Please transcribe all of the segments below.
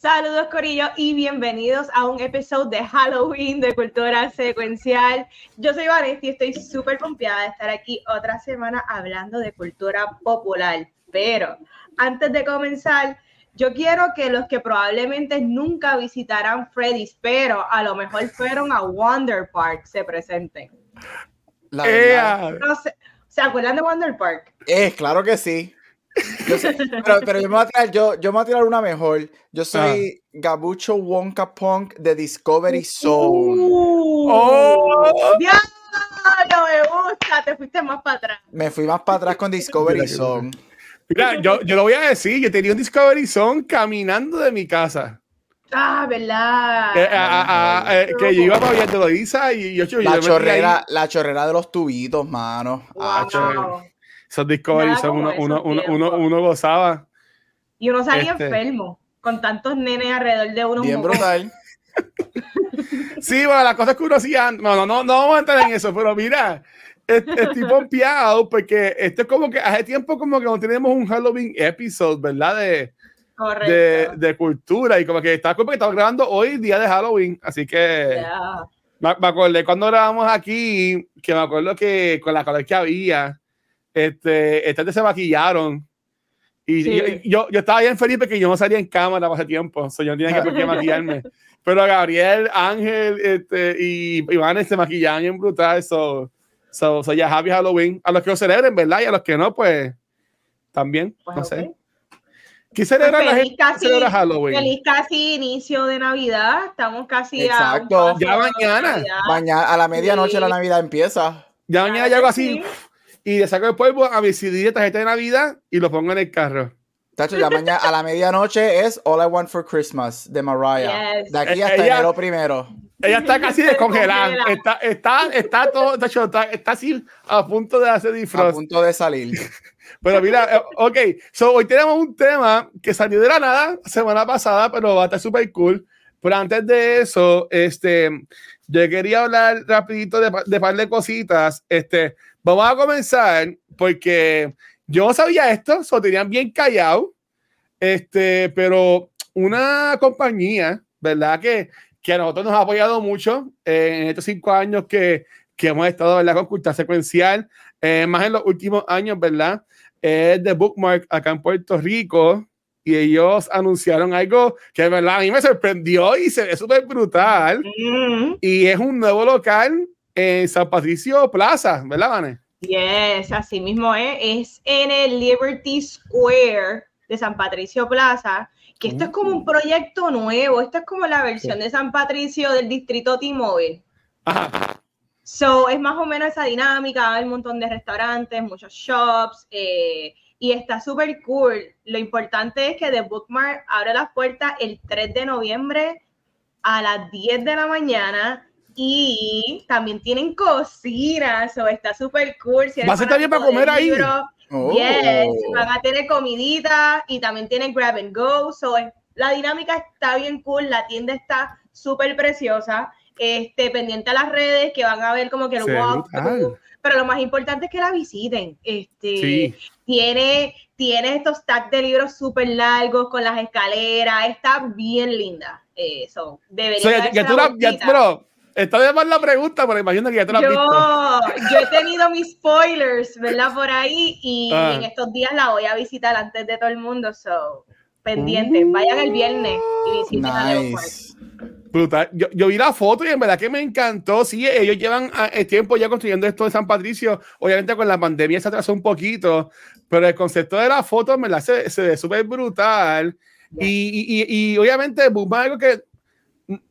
Saludos Corillo y bienvenidos a un episodio de Halloween de Cultura Secuencial. Yo soy Vanessa y estoy súper confiada de estar aquí otra semana hablando de cultura popular. Pero antes de comenzar, yo quiero que los que probablemente nunca visitarán Freddy's, pero a lo mejor fueron a Wonder Park, se presenten. La verdad. No sé, ¿Se acuerdan de Wonder Park? Es claro que sí. Yo sé, pero, pero yo, me voy a tirar, yo, yo me voy a tirar una mejor. Yo soy Gabucho Wonka Punk de Discovery Zone. Uh, ¡Oh! ¡Diablo, me gusta! Te fuiste más para atrás. Me fui más para atrás con Discovery Zone. Mira, yo, yo lo voy a decir, yo tenía un Discovery Zone caminando de mi casa. Ah, ¿verdad? Que, a- a- a- eh, que yo iba para Villa de y yo, yo, yo La chorrera, la chorrera de los tubitos, mano. Wow. Ah. Esos Discovery como uno, uno, uno, uno, uno gozaba. Y uno salía Este. enfermo, con tantos nenes alrededor de uno. bien brutal. Sí, bueno, las cosas que uno hacía No, no, no, no vamos a entrar en eso, pero mira, es- estoy pompeado porque esto es como que hace tiempo como que no tenemos un Halloween episode, ¿verdad? De, de, Correcto. de cultura y como que está porque estamos grabando hoy día de Halloween, así que Ya. me, me acordé cuando grabamos aquí que me acuerdo que con la color que había, este, estas se maquillaron. Y Sí. yo, yo, yo estaba bien feliz porque yo no salía en cámara ese tiempo, so yo no tenía que por qué maquillarme. Pero Gabriel, Ángel este, y Iván se maquillaban en brutal, so, so, so ya happy Halloween. A los que lo celebren, ¿verdad? Y a los que no, pues también, Pues, no ok. sé. ¿Qué celebra Pues la gente? que casi- celebra Halloween? Feliz casi inicio de Navidad. Estamos casi a un Exacto. Ya mañana. Mañana, a la medianoche Sí. la Navidad empieza. Ya mañana llego que así sí. Y le saco el polvo a mi CD de tarjeta de Navidad y lo pongo en el carro. Tacho, ya mañana a la medianoche es All I Want for Christmas de Mariah. Yes. De aquí Eh, hasta ella- enero primero. Ella está casi descongelada. Descongela. Está, está, está todo, tacho, está, está así a punto de hacer A disfraz. punto de salir. Pero mira, eh, ok, so, hoy tenemos un tema que salió de la nada semana pasada, pero va a estar súper cool. Pero antes de eso, este, yo quería hablar rapidito de, de par de cositas. Este, vamos a comenzar porque yo no sabía esto, so tenían bien callado. Este, pero una compañía, ¿verdad? Que, que a nosotros nos ha apoyado mucho eh, en estos cinco años que, que hemos estado, ¿verdad? Con cultura secuencial, eh, más en los últimos años, ¿verdad? Es de Bookmark acá en Puerto Rico y ellos anunciaron algo que, ¿verdad? A mí me sorprendió y se ve súper brutal. Mm, Y es un nuevo local en San Patricio Plaza, ¿verdad, Vane? Yes, así mismo es. Es en el Liberty Square de San Patricio Plaza, que esto es como un proyecto nuevo. Esto es como la versión de San Patricio del distrito T-Mobile. Ajá. So, es más o menos esa dinámica, hay un montón de restaurantes, muchos shops, eh, y está súper cool. Lo importante es que The Bookmark abre las puertas el 3 de noviembre a las 10 de la mañana y también tienen cocina, so está súper cool. Si eres ¿Va a ser también para comer ahí? libro, Oh. Yes, van a tener comidita y también tienen grab and go. So, la dinámica está bien cool, la tienda está súper preciosa. Este, pendiente a las redes que van a ver como que el brutal. Pero lo más importante es que la visiten. Este, Sí. tiene, tiene estos tags de libros súper largos con las escaleras. Está bien linda. Eh, so, debería tú la, ya. Está de más la pregunta, pero imagino que ya tú la has visto. Yo, yo he tenido mis spoilers, ¿verdad? Por ahí y Ah. en estos días la voy a visitar antes de todo el mundo, so pendientes, Uh. vayan el viernes y visiten a. Nice. Brutal. Yo, yo vi la foto y en verdad que me encantó. Sí, ellos llevan ah, eh, tiempo ya construyendo esto de San Patricio. Obviamente con la pandemia se atrasó un poquito, pero el concepto de la foto en verdad se, se ve súper brutal. Yeah. Y, y, y, y obviamente Bookmark algo que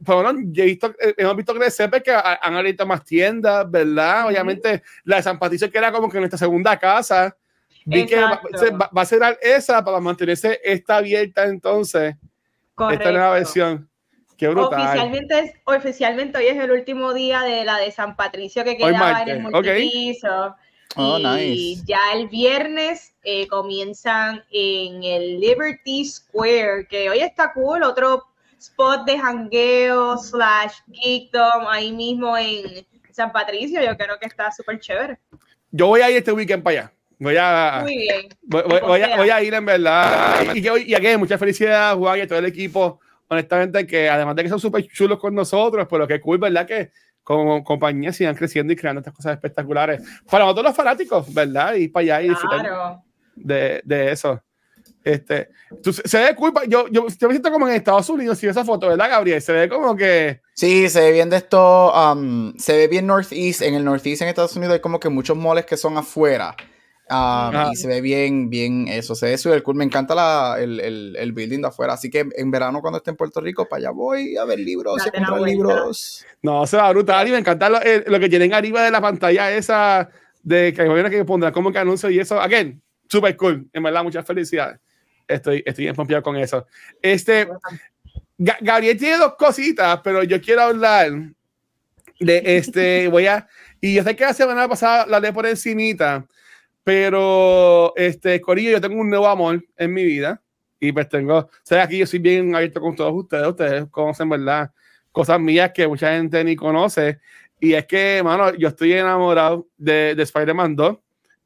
por lo menos yo he visto, eh, hemos visto crecer porque ha- han abierto más tiendas, ¿verdad? Obviamente la de San Patricio que era como que nuestra segunda casa. Vi que va, va- va a ser esa para mantenerse esta abierta entonces, esta nueva Correcto. versión. Qué brutal. Oficialmente, es, oficialmente hoy es el último día de la de San Patricio que quedaba en el multipiso. Oh, y nice. ya el viernes eh, comienzan en el Liberty Square, que hoy está cool, otro spot de jangueo slash geekdom ahí mismo en San Patricio. Yo creo que está súper chévere. Yo voy a ir este weekend para allá. Voy a, Muy bien. voy, voy- voy a, voy a ir en verdad. Y, y aquí, mucha felicidad Juan y a todo el equipo. Honestamente, que además de que son súper chulos con nosotros, pero que cool, ¿verdad? Que como compañías sigan creciendo y creando estas cosas espectaculares. Para nosotros los fanáticos, ¿verdad? Ir para allá y disfrutar Claro. de, de eso. Este, tú- se ve cool. pa- Yo, yo, yo me siento como en Estados Unidos y esa foto, ¿verdad, Gabriel? Se ve como que. Sí, se ve bien de esto, um, se ve bien Northeast, en el Northeast en Estados Unidos hay como que muchos moles que son afuera. um, y se ve bien, bien eso, se ve súper cool. Me encanta la, el, el, el building de afuera. Así que en verano cuando esté en Puerto Rico, para allá voy a ver libros, a comprar libros. No, se va brutal. Y me encanta lo, eh, lo que tienen arriba de la pantalla esa de que bueno que pondrán como que anuncio y eso. Again, super cool. En verdad, muchas felicidades. Estoy, estoy bien pompeado con eso. Este, Ga- Gabriel tiene dos cositas, pero yo quiero hablar de este. Voy a. Y yo sé que la semana pasada la leí por encimita, pero este, Corillo, yo tengo un nuevo amor en mi vida. Y pues tengo. O sea, aquí yo soy bien abierto con todos ustedes. Ustedes conocen, ¿verdad? Cosas mías que mucha gente ni conoce. Y es que, mano, yo estoy enamorado de, de Spider-Man 2.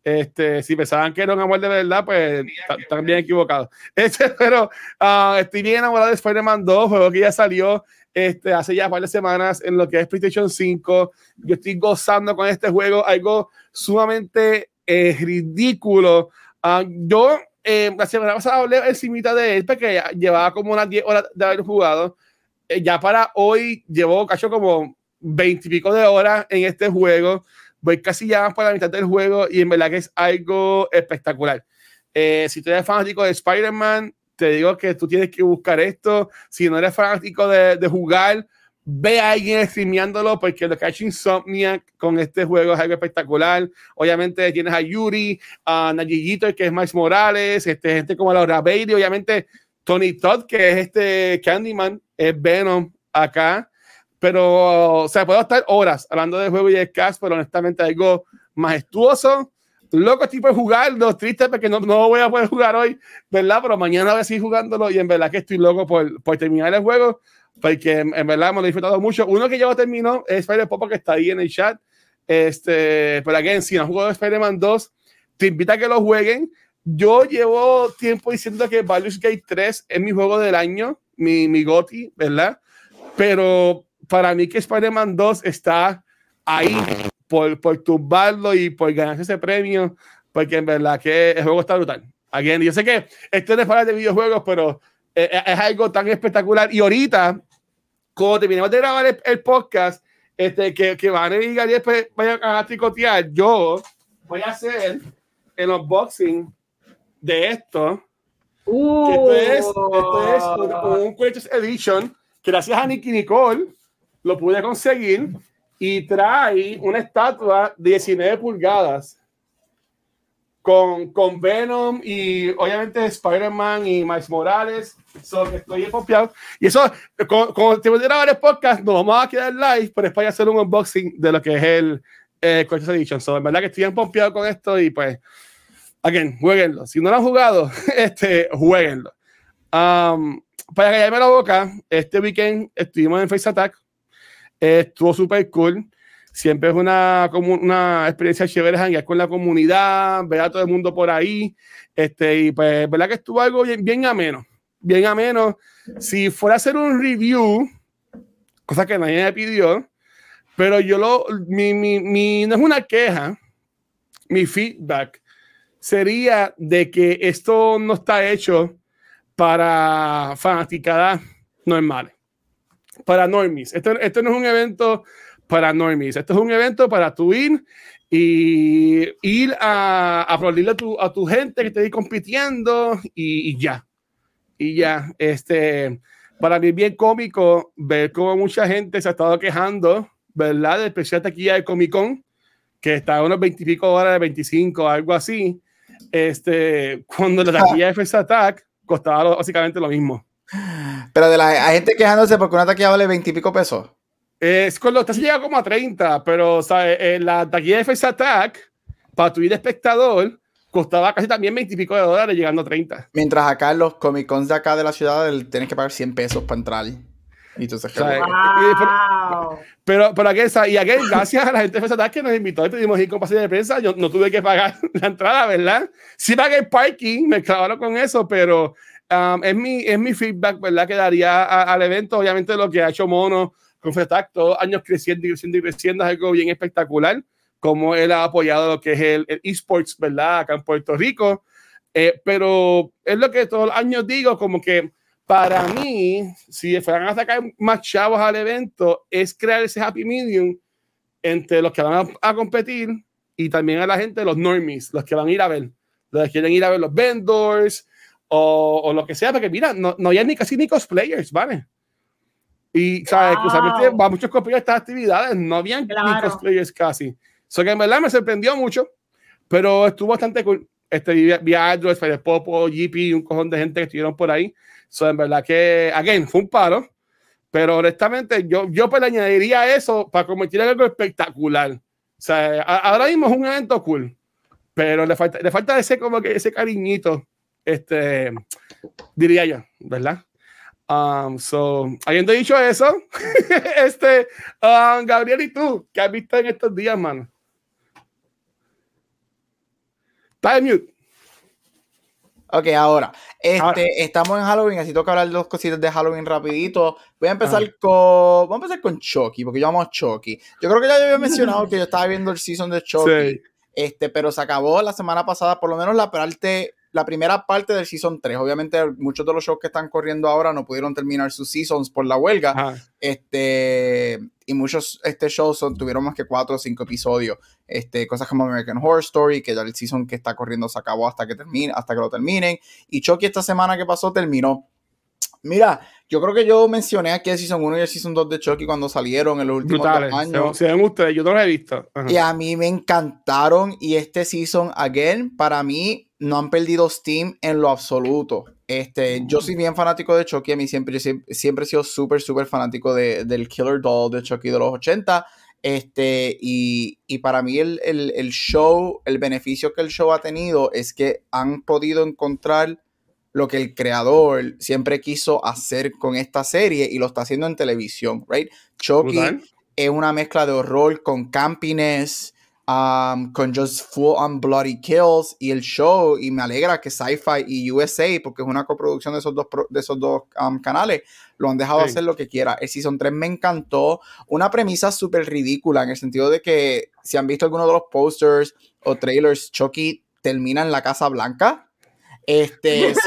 Este, si pensaban que era un amor de verdad, pues están bien equivocados. Este, pero ah, estoy bien enamorado de Spider-Man 2, juego que ya salió este, hace ya varias semanas en lo que es PlayStation 5. Yo estoy gozando con este juego, algo sumamente eh, ridículo. Ah, yo eh, la semana pasada hablé encimita de él porque llevaba como unas 10 horas de haber jugado. Eh, ya para hoy llevo cacho como 20 y pico de horas en este juego. Voy casi ya para la mitad del juego y en verdad que es algo espectacular. Eh, si tú eres fanático de Spider-Man, te digo que tú tienes que buscar esto. Si no eres fanático de, de jugar, ve a alguien streameándolo porque lo que ha hecho Insomniac con este juego es algo espectacular. Obviamente tienes a Yuri, a Nayiyito, que es Miles Morales, este, gente como Laura Bailey, obviamente Tony Todd, que es este Candyman, es Venom acá. Pero, o sea, puedo estar horas hablando de juego y de cast, pero honestamente algo majestuoso. Loco tipo de jugarlo, triste porque no, no voy a poder jugar hoy, ¿verdad? Pero mañana voy a seguir jugándolo y en verdad que estoy loco por, por terminar el juego, porque en, en verdad me lo he disfrutado mucho. Uno que ya lo terminó es Spider Popo, que está ahí en el chat. Este, pero again, si no jugado Spider-Man 2, te invito a que lo jueguen. Yo llevo tiempo diciendo que Baldur's Gate 3 es mi juego del año, mi, mi GOTY, ¿verdad? Pero para mí que Spider-Man 2 está ahí por, por tumbarlo y por ganarse ese premio, porque en verdad que el juego está brutal. Again, yo sé que esto no es para de videojuegos, pero es, es algo tan espectacular. Y ahorita, cuando terminemos de grabar el, el podcast, este, que, que van a ir y después vayan a tricotear, yo voy a hacer el unboxing de esto. Uh, esto es, esto es un, Collector's Edition gracias a Nicky Nicole lo pude conseguir y trae una estatua de 19 pulgadas con, con Venom y obviamente Spider-Man y Miles Morales. So, estoy confiado. Y eso, con te voy a grabar el podcast, nos vamos a quedar live, pero es para hacer un unboxing de lo que es el eh, Collector's Edition. So, en verdad que estoy bien pompeado con esto y pues, again, jueguenlo. Si no lo han jugado, este, jueguenlo. Um, para callarme la boca, este weekend estuvimos en Face Attack. Estuvo súper cool. Siempre es una, como una experiencia chévere janguear con la comunidad, ver a todo el mundo por ahí. Este, y pues, verdad que estuvo algo bien, bien ameno. Bien ameno. Si fuera a hacer un review, cosa que nadie me pidió, pero yo lo, mi, mi, mi, no es una queja, mi feedback sería de que esto no está hecho para fanaticadas normales, para normies. Esto, esto no es un evento para normies, esto es un evento para tu ir y ir a aplaudirle a tu, a tu gente que esté ahí compitiendo y, y ya. Y ya, este, para mí es bien cómico ver cómo mucha gente se ha estado quejando, ¿verdad? De especial taquilla de Comic Con, que está a unos 20 y pico horas de 25, algo así. Este, cuando la taquilla de First Attack costaba básicamente lo mismo. Pero de la hay gente quejándose porque una taquilla vale 20 y pico pesos. Es con los se llega como a 30, pero ¿sabes? Eh, la taquilla de First Attack para tu ir espectador, costaba casi también 20 y pico de dólares, llegando a 30. Mientras acá en los Comic Cons de acá de la ciudad tienes que pagar 100 pesos para entrar. Y entonces, wow. pero, pero aquí, y aquí, gracias a la gente de que nos invitó y pedimos ir con pase de prensa, yo no tuve que pagar la entrada, ¿verdad? Sí pagué el parking, me clavaron con eso, pero um, es, mi, es mi feedback, ¿verdad? Que daría al evento, obviamente lo que ha hecho Mono con Fetac, todos años creciendo y creciendo y creciendo, es algo bien espectacular como él ha apoyado lo que es el, esports, ¿verdad? Acá en Puerto Rico. Eh, pero es lo que todos los años digo, como que para mí, si fueran a sacar más chavos al evento, es crear ese happy medium entre los que van a, competir y también a la gente, los normies, los que van a ir a ver, los que quieren ir a ver los vendors o, o lo que sea, porque mira, no, no hay ni casi ni cosplayers, ¿vale? Y, ¿sabes? Wow. va muchos cosplayers a estas actividades, no habían ni cosplayers casi. So que en verdad me sorprendió mucho, pero estuvo bastante cool. Este, vía Android, Fede Popo, GP, un cojón de gente que estuvieron por ahí. So, en verdad que, again, fue un paro. Pero honestamente, yo, yo pues le añadiría eso para convertir en algo espectacular. O sea, ahora mismo es un evento cool, pero le falta, le falta ese, como que ese cariñito, este, diría yo, ¿verdad? Um, so, habiendo dicho eso, este, um, Gabriel, ¿y tú? ¿Qué has visto en estos días, mano? Está mute. Ok, ahora, este, estamos en Halloween, así toca hablar dos cositas de Halloween rapidito. Voy a empezar con, vamos a empezar con Chucky, porque yo amo a Chucky. Yo creo que ya había mencionado que yo estaba viendo el season de Chucky, este, pero se acabó la semana pasada, por lo menos la parte la primera parte del Season 3. Obviamente, muchos de los shows que están corriendo ahora no pudieron terminar sus seasons por la huelga. Este, y muchos este, shows son, tuvieron más que cuatro o cinco episodios. Este, cosas como American Horror Story, que ya el season que está corriendo se acabó hasta que termine, hasta que lo terminen. Y Chucky esta semana que pasó terminó. Mira, yo creo que yo mencioné aquí el Season 1 y el Season 2 de Chucky cuando salieron en los últimos años. Se, ven ustedes, yo no los he visto. Y a mí me encantaron. Y este Season, again, para mí, no han perdido Steam en lo absoluto. Este, yo soy bien fanático de Chucky. A mí siempre, siempre, he sido súper, súper fanático de, del Killer Doll de Chucky de los 80. Este, y, y para mí el, el, el show, el beneficio que el show ha tenido es que han podido encontrar lo que el creador siempre quiso hacer con esta serie y lo está haciendo en televisión, right? Chucky es una mezcla de horror con campiness, um, con just full on bloody kills y el show, y me alegra que Sci-Fi y USA, porque es una coproducción de esos dos, de esos dos um, canales, lo han dejado hacer lo que quiera. El Season 3 me encantó, una premisa súper ridícula en el sentido de que si han visto alguno de los posters o trailers, Chucky termina en la Casa Blanca este, es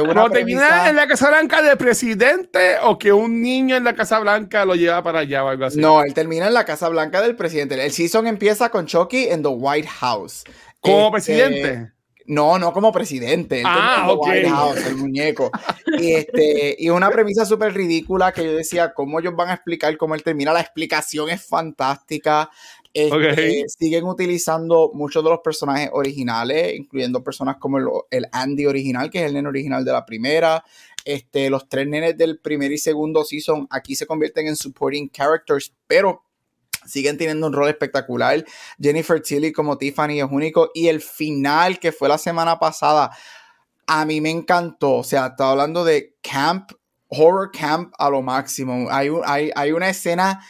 una premisa... en la Casa Blanca de presidente o que un niño en la Casa Blanca lo lleva para allá o algo así? No, él termina en la Casa Blanca del presidente. El season empieza con Chucky en the White House. ¿Como este, presidente? No, no como presidente. ah, ok. White House, el muñeco. y, este, y una premisa súper ridícula que yo decía, ¿cómo ellos van a explicar cómo él termina? La explicación es fantástica. Este, siguen utilizando muchos de los personajes originales, incluyendo personas como el, Andy original, que es el nene original de la primera. Este, los tres nenes del primer y segundo season aquí se convierten en supporting characters, pero siguen teniendo un rol espectacular. Jennifer Tilly como Tiffany es único. Y el final que fue la semana pasada, a mí me encantó. O sea, estaba hablando de camp, horror camp a lo máximo. Hay, hay, hay una escena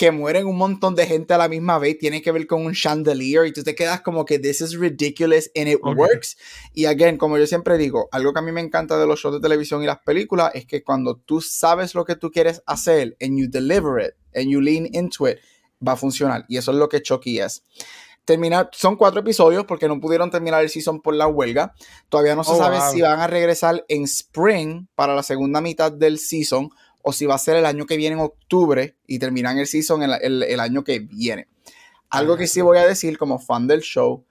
que mueren un montón de gente a la misma vez, tiene que ver con un chandelier y tú te quedas como que this is ridiculous and it works. Y again, como yo siempre digo, algo que a mí me encanta de los shows de televisión y las películas es que cuando tú sabes lo que tú quieres hacer and you deliver it and you lean into it, va a funcionar. Y eso es lo que Chucky es. Terminar, son cuatro episodios porque no pudieron terminar el season por la huelga. Todavía no se oh, sabe si van a regresar en spring para la segunda mitad del season o si va a ser el año que viene en octubre y terminan el season el, el, año que viene. Algo que sí voy a decir como fan del show,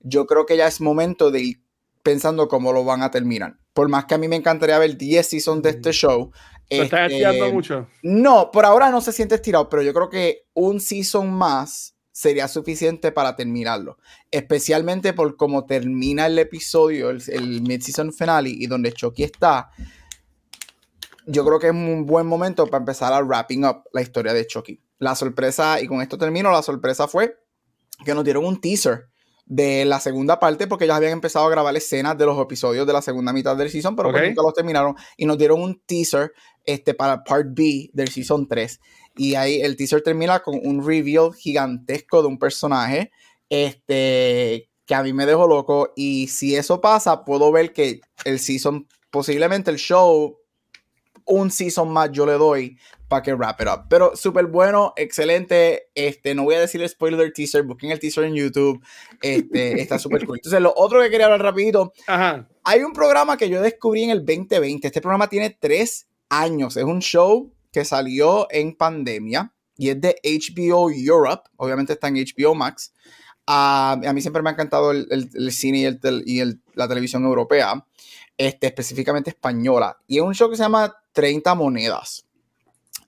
yo creo que ya es momento de ir pensando cómo lo van a terminar. Por más que a mí me encantaría ver 10 seasons de este show. ¿Se está este, estirando mucho? No, por ahora no se siente estirado, pero yo creo que un season más sería suficiente para terminarlo. Especialmente por cómo termina el episodio, el, el mid-season finale y donde Chucky está yo creo que es un buen momento para empezar a wrapping up la historia de Chucky. La sorpresa, y con esto termino, la sorpresa fue que nos dieron un teaser de la segunda parte porque ellos habían empezado a grabar escenas de los episodios de la segunda mitad del season, pero pues nunca los terminaron y nos dieron un teaser este, para part B del season 3. Y ahí el teaser termina con un reveal gigantesco de un personaje este, que a mí me dejó loco. Y si eso pasa, puedo ver que el season, posiblemente el show, un season más yo le doy para que wrap it up. Pero súper bueno, excelente. Este, no voy a decir el spoiler del teaser, busquen el teaser en YouTube. Este, está súper cool. Entonces, lo otro que quería hablar rapidito. Hay un programa que yo descubrí en el 2020. Este programa tiene tres años. Es un show que salió en pandemia y es de HBO Europe. Obviamente está en HBO Max. a mí siempre me ha encantado el, el, cine y, el, y la televisión europea, este, específicamente española. Y es un show que se llama 30 Monedas.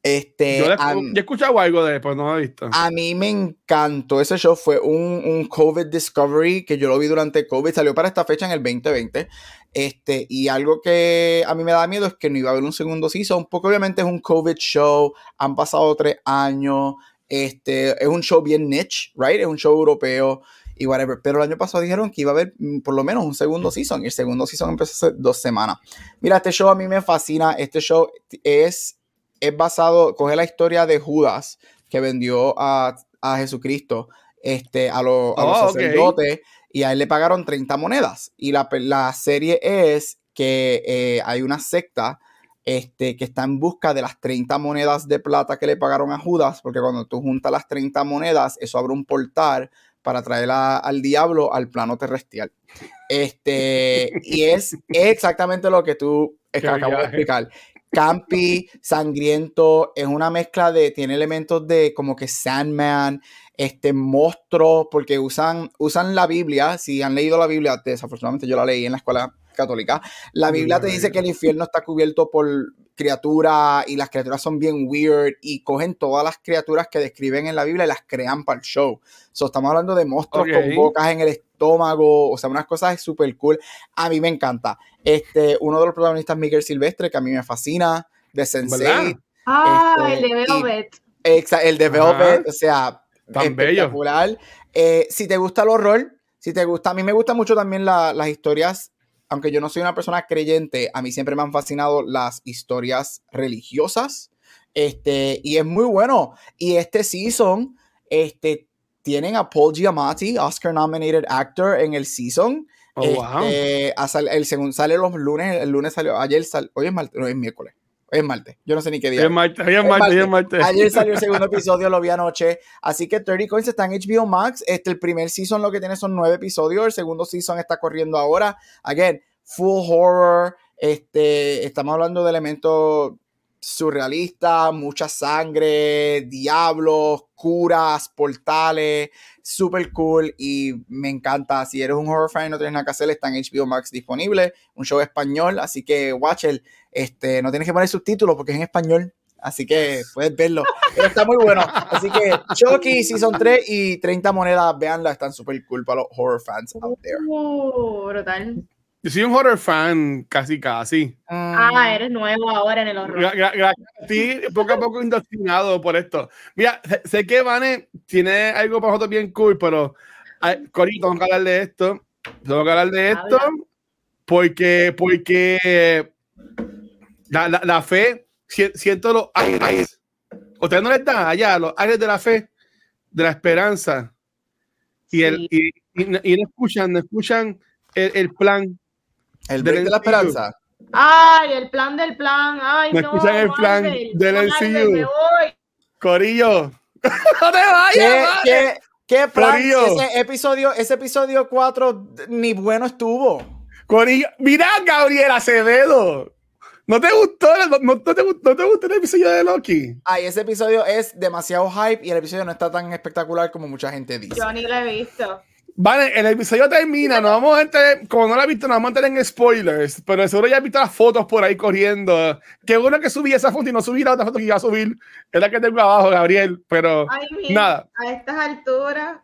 Este, yo, he escuchado algo de pero no lo he visto. A mí me encantó. Ese show fue un, un, COVID Discovery que yo lo vi durante COVID. Salió para esta fecha en el 2020. Este, y algo que a mí me da miedo es que no iba a haber un segundo season, porque obviamente es un COVID show. Han pasado tres años. Este, es un show bien niche, right? Es un show europeo y whatever. Pero el año pasado dijeron que iba a haber mm, por lo menos un segundo season. Y el segundo season empezó hace dos semanas. Mira, este show a mí me fascina. Este show es es basado, coge la historia de Judas que vendió a, Jesucristo este, a, los oh, sacerdotes y a él le pagaron 30 monedas. Y la, la serie es que eh, hay una secta este, que está en busca de las 30 monedas de plata que le pagaron a Judas, porque cuando tú juntas las 30 monedas, eso abre un portal para traer al diablo al plano terrestrial. Este, y es exactamente lo que tú acabas de explicar. Campi, sangriento, es una mezcla de, tiene elementos de como que Sandman, este monstruo, porque usan, usan la Biblia, si han leído la Biblia, desafortunadamente yo la leí en la escuela católica, la Biblia te dice que el infierno está cubierto por criaturas y las criaturas son bien weird y cogen todas las criaturas que describen en la Biblia y las crean para el show. So, estamos hablando de monstruos con bocas en el estómago, o sea, unas cosas súper cool. A mí me encanta. Este, uno de los protagonistas, Miguel Silvestre, que a mí me fascina, de Sensei. Ah, el de este, Velvet. el de Velvet, o sea, Tan espectacular. Eh, si te gusta el horror, si te gusta, a mí me gustan mucho también las historias, aunque yo no soy una persona creyente, a mí siempre me han fascinado las historias religiosas. Este, y es muy bueno. Y este season, este, tienen a Paul Giamatti, Oscar nominated actor en el season. Oh, este, el segundo sale los lunes, el lunes salió, ayer salió, hoy es martes, no, es miércoles. Es martes, yo no sé ni qué día. Es martes, es martes, es martes. Ayer salió el segundo episodio, lo vi anoche. Así que 30 Coins está en HBO Max. Este, el primer season lo que tiene son nueve episodios. El segundo season está corriendo ahora. Again, full horror. Este, estamos hablando de elementos surrealistas, mucha sangre, diablos, curas, portales, super cool y me encanta. Si eres un horror fan y no tienes nada que hacer, está en HBO Max disponible, un show español, así que watch el, este, no tienes que poner subtítulos porque es en español. Así que puedes verlo. Pero está muy bueno. Así que Chucky Season 3 y 30 monedas, véanla, están súper cool para los horror fans out there. Oh, brutal. Yo soy un horror fan casi casi. Ah, eres nuevo ahora en el horror. Gracias a ti, poco a poco indoctrinado por esto. Mira, sé que Vane tiene algo para nosotros bien cool, pero Cori, tengo que hablar de esto. Tengo que hablar de esto porque, porque la, la, la fe, siento los aires. Ustedes no les dan allá los aires de la fe, de la esperanza. Y, el, y, y, no escuchan, no escuchan el, el plan el break de la esperanza. Ay, el plan del plan. Ay, ¿Me no. escuchan el plan del MCU? Corillo. no te vayas. ¿Qué, qué, plan? Ese episodio, ese episodio 4 ni bueno estuvo. Corillo. Mira, Gabriel Acevedo. ¿No te gustó? ¿No, te, ¿No, te, gustó el episodio de Loki? Ay, ese episodio es demasiado hype y el episodio no está tan espectacular como mucha gente dice. Yo ni lo he visto. Vale, el episodio termina, no vamos a entrar, como no lo he visto, no vamos a entrar en spoilers, pero seguro ya has visto las fotos por ahí corriendo. Qué bueno que subí esa foto y no subí la otra foto que iba a subir, es la que tengo abajo, Gabriel, pero nada. A estas alturas.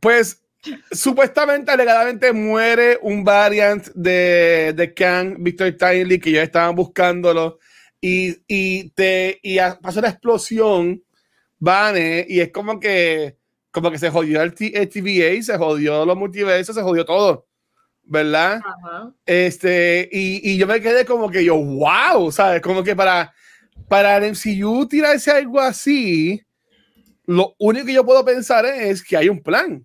Pues supuestamente, alegadamente muere un variant de, de Kang, Victor Timely, que ya estaban buscándolo, y, y, te, y pasó la explosión, Vane, y es como que como que se jodió el, TVA, se jodió los multiversos, se jodió todo, ¿verdad? Este, y, y, yo me quedé como que yo, wow, ¿sabes? Como que para, para el MCU tirarse algo así, lo único que yo puedo pensar es que hay un plan,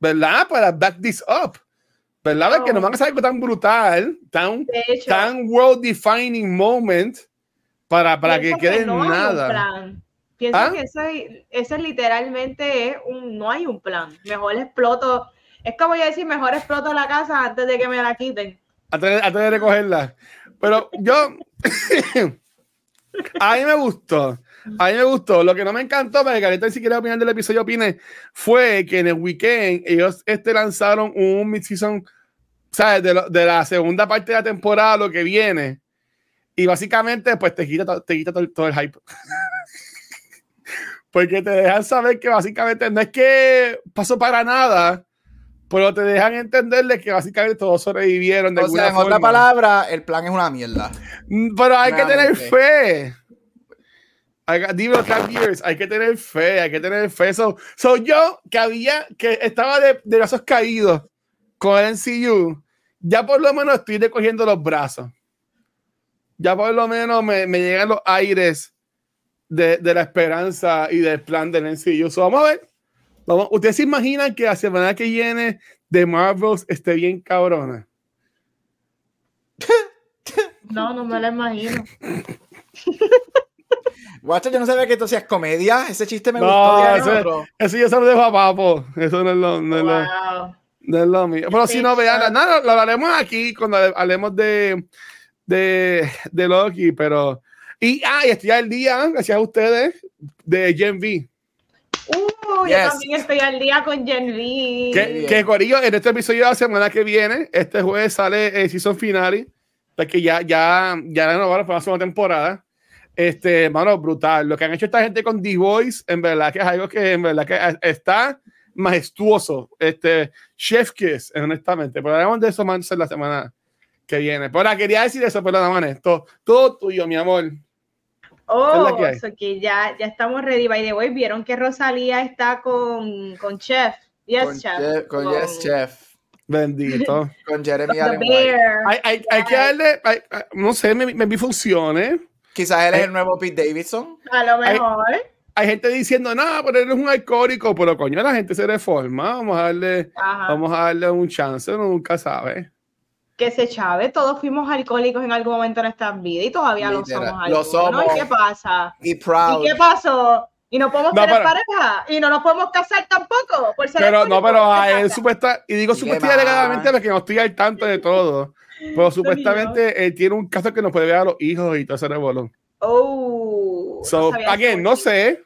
¿verdad? Para back this up. ¿Verdad? Que no van a hacer algo tan brutal, tan, tan world defining moment para, para que quede nada. Pienso ¿Ah? que ese, ese literalmente es un, no hay un plan. Mejor exploto, es como yo decir, mejor exploto la casa antes de que me la quiten. Antes, antes de recogerla. Pero yo, a mí me gustó. A mí me gustó. Lo que no me encantó, para que ahorita ni siquiera opinar del episodio opine, fue que en el weekend ellos este, lanzaron un mid-season, ¿sabes? De, de, la segunda parte de la temporada, lo que viene. Y básicamente, pues te quita, te quita todo, el hype. Porque te dejan saber que básicamente no es que pasó para nada, pero te dejan entenderle que básicamente todos sobrevivieron de o sea, en otra palabra, el plan es una mierda. Pero hay que tener fe. Dime years, hay que tener fe, hay que tener fe. So, yo que había, que estaba de, de brazos caídos con el NCU, ya por lo menos estoy recogiendo los brazos. Ya por lo menos me, me llegan los aires de, de, la esperanza y del plan del NCU. So, vamos a ver. Vamos, ¿Ustedes se imaginan que la semana que viene de Marvels esté bien cabrona? No, no me la imagino. Guacho, yo no sabía que esto sea comedia. Ese chiste me gustó. Eso, eso yo se lo dejo a Papo. Eso no es lo, no es lo, no es lo mío. Pero si no vean, nada, lo hablaremos aquí cuando hablemos de, de, de Loki. Pero. Y, ah, y estoy al día, gracias a ustedes, de Gen V. Uh, yo también estoy al día con Gen V. Que, que Corillo, en este episodio de la semana que viene, este jueves sale el season finale, porque ya, ya, ya renovaron para la segunda temporada. Este, mano, brutal. Lo que han hecho esta gente con The Voice, en verdad que es algo que en verdad que está majestuoso. Este, Chef Kiss, honestamente. Pero hablaremos de eso más en la semana que viene. Pero quería decir eso, pero nada más. Todo, todo tuyo, mi amor. Oh, que ya, ya estamos ready. By the way, vieron que Rosalía está con, con Chef. Yes, con Chef. con, Yes, Chef. Bendito. con Jeremy Allen Hay, hay, hay, que darle, no sé, me, me, me funcione Quizás él es el nuevo Pete Davidson. A lo mejor. Hay, gente diciendo, no, pero él es un alcohólico, pero coño, la gente se reforma. Vamos a darle, vamos a darle un chance, uno nunca sabe. Que se chave, todos fuimos alcohólicos en algún momento en nuestra vida y todavía lo somos. Lo somos. ¿Y qué pasa? Y proud. ¿Y qué pasó? Y no podemos tener pareja y no nos podemos casar tampoco por ser Pero no, pero a él supuesta, y digo supuestamente porque no estoy al tanto de todo. Pero supuestamente él tiene un caso que no puede ver a los hijos y todo ese revolón. Oh. So, again, no sé.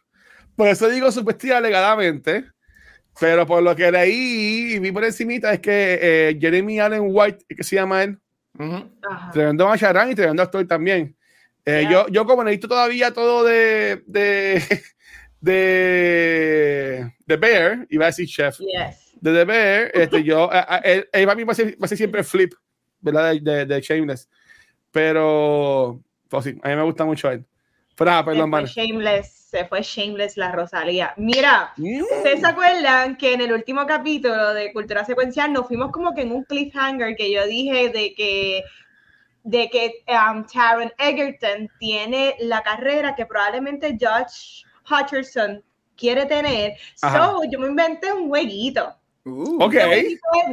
Por eso digo supuestamente alegadamente. Pero por lo que leí y vi por encimita es que eh, Jeremy Allen White, que se llama él, tremendo macharán y tremendo actor también. Eh, yo, yo como necesito todavía todo de de, de, de Bear, iba a decir Chef, de The Bear, este, yo, él, él, a mí va a, ser, va a ser siempre Flip, ¿verdad? De, de, Shameless. Pero, pues sí, a mí me gusta mucho él. Pero, ah, perdón, Shameless, se fue Shameless la Rosalía. Mira, mm. ¿ustedes se acuerdan que en el último capítulo de Cultura Secuencial nos fuimos como que en un cliffhanger que yo dije de que de que um, Taron Egerton tiene la carrera que probablemente Josh Hutcherson quiere tener. So, yo me inventé un jueguito. Uh, ok.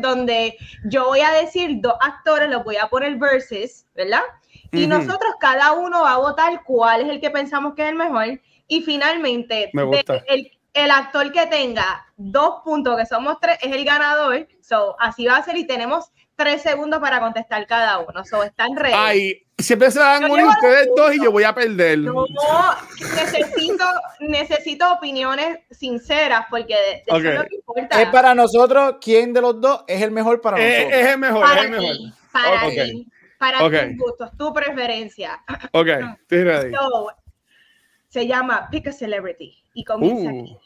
Donde yo voy a decir dos actores, los voy a poner versus, ¿verdad? Y nosotros cada uno va a votar cuál es el que pensamos que es el mejor. Y finalmente, el, el, actor que tenga dos puntos, que somos tres, es el ganador. So, así va a ser y tenemos tres segundos para contestar cada uno. So, están ready. Ay, siempre se van a unir ustedes dos y yo voy a perder. No, necesito, necesito opiniones sinceras porque de, es lo que importa. Es para nosotros quién de los dos es el mejor para nosotros. Es el mejor, para es el mejor. para ti, para tus gustos, tu preferencia. Ok, estoy ready. Se llama Pick a Celebrity y comienza uh. aquí.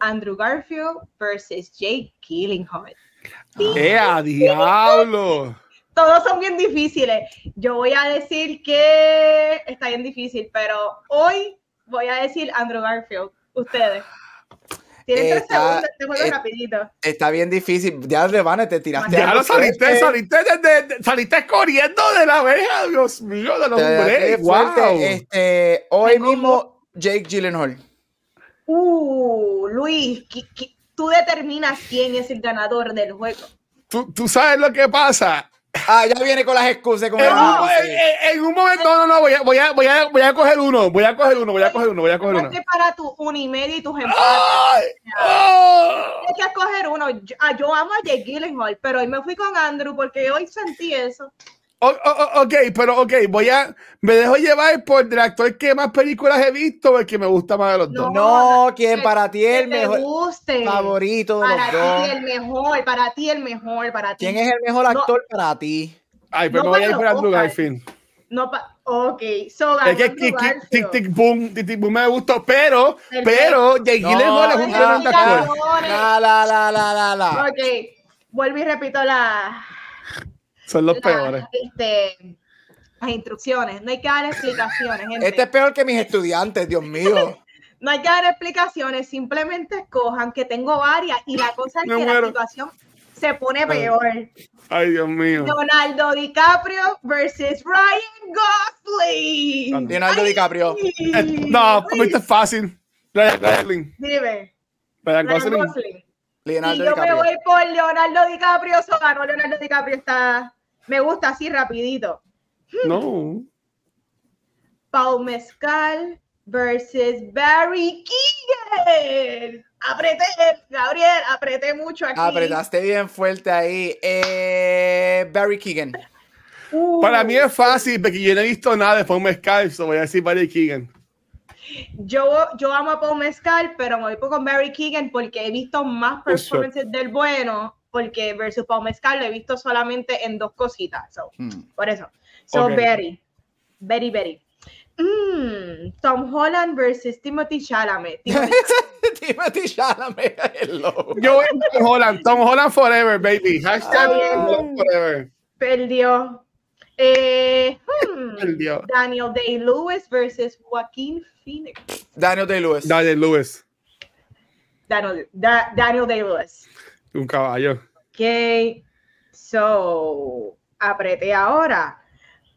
Andrew Garfield versus Jake Gyllenhaal. ¡Eh, a diablo! Todos son bien difíciles. Yo voy a decir que está bien difícil, pero hoy voy a decir Andrew Garfield. Ustedes. Tienes tres segundos, este juego es, rapidito. Está bien difícil. Ya de Vane te tiraste. Ya lo saliste, saliste, de, saliste corriendo de la abeja, Dios mío, de los hombres. Wow. Este, hoy mismo, Jake Gyllenhaal. Uh, Luis, tú determinas quién es el ganador del juego. Tú, tú sabes lo que pasa. Ah, ya viene con las excusas. Con en, un, en, un, momento, no, no, voy a, voy, a, voy, a, voy a coger uno, voy a coger uno, voy a coger uno, voy a coger uno. para tu uno y medio y tus empates. Tienes que escoger uno. Yo, ah, yo amo a Jake Gyllenhaal, pero hoy me fui con Andrew porque hoy sentí eso. Oh, oh, oh, ok, pero ok, voy a. Me dejo llevar por el actor que más películas he visto, el que me gusta más de los dos. No, ¿quién para ti el mejor guste. favorito de para los ti el mejor, para ti el mejor, para ti. ¿Quién es el mejor actor para ti? Ay, pero no, me voy a ir por Andrew Garfield. No, pa ok, so es que tic, tic, boom, tic, tic, boom me gustó, pero, pero, Jake Gyllenhaal es un tremendo actor. La, la, la, la, la, la. Ok, vuelvo y repito la son los peores. Este, las instrucciones, no hay que dar explicaciones. Este es peor que mis estudiantes, Dios mío. no hay que dar explicaciones, simplemente escojan que tengo varias y la cosa es que la situación se pone peor. Ay, Dios mío. Leonardo DiCaprio versus Ryan Gosling. Leonardo DiCaprio. Eh, no, esto es fácil. Ryan Gosling. Dime. Ryan Gosling. Leonardo y yo me voy por Leonardo DiCaprio, so ganó Leonardo DiCaprio está me gusta así rapidito. No. Paul Mezcal versus Barry Keegan. Apreté, Gabriel, apreté mucho aquí. Apretaste bien fuerte ahí. Eh, Barry Keegan. Uh. Para mí es fácil, porque yo no he visto nada de Paul Mezcal, so voy a decir Barry Keegan. Yo, yo amo a Paul Mezcal, pero me voy con Barry Keegan porque he visto más performances del bueno porque versus Paul Mezcal lo he visto solamente en dos cositas. So, hmm. Por eso. So, okay. very, very, very. Mm, Tom Holland versus Timothy Chalamet. Timothy, Chalamet. Hello. Yo voy Tom Holland. Tom Holland forever, baby. Hashtag oh, forever. Perdió. Eh, hmm, Perdió. Daniel Day-Lewis versus Joaquin Phoenix. Daniel Day-Lewis. Daniel Lewis. Daniel, da, Daniel Day-Lewis. Un caballo. Ok, so, apreté ahora.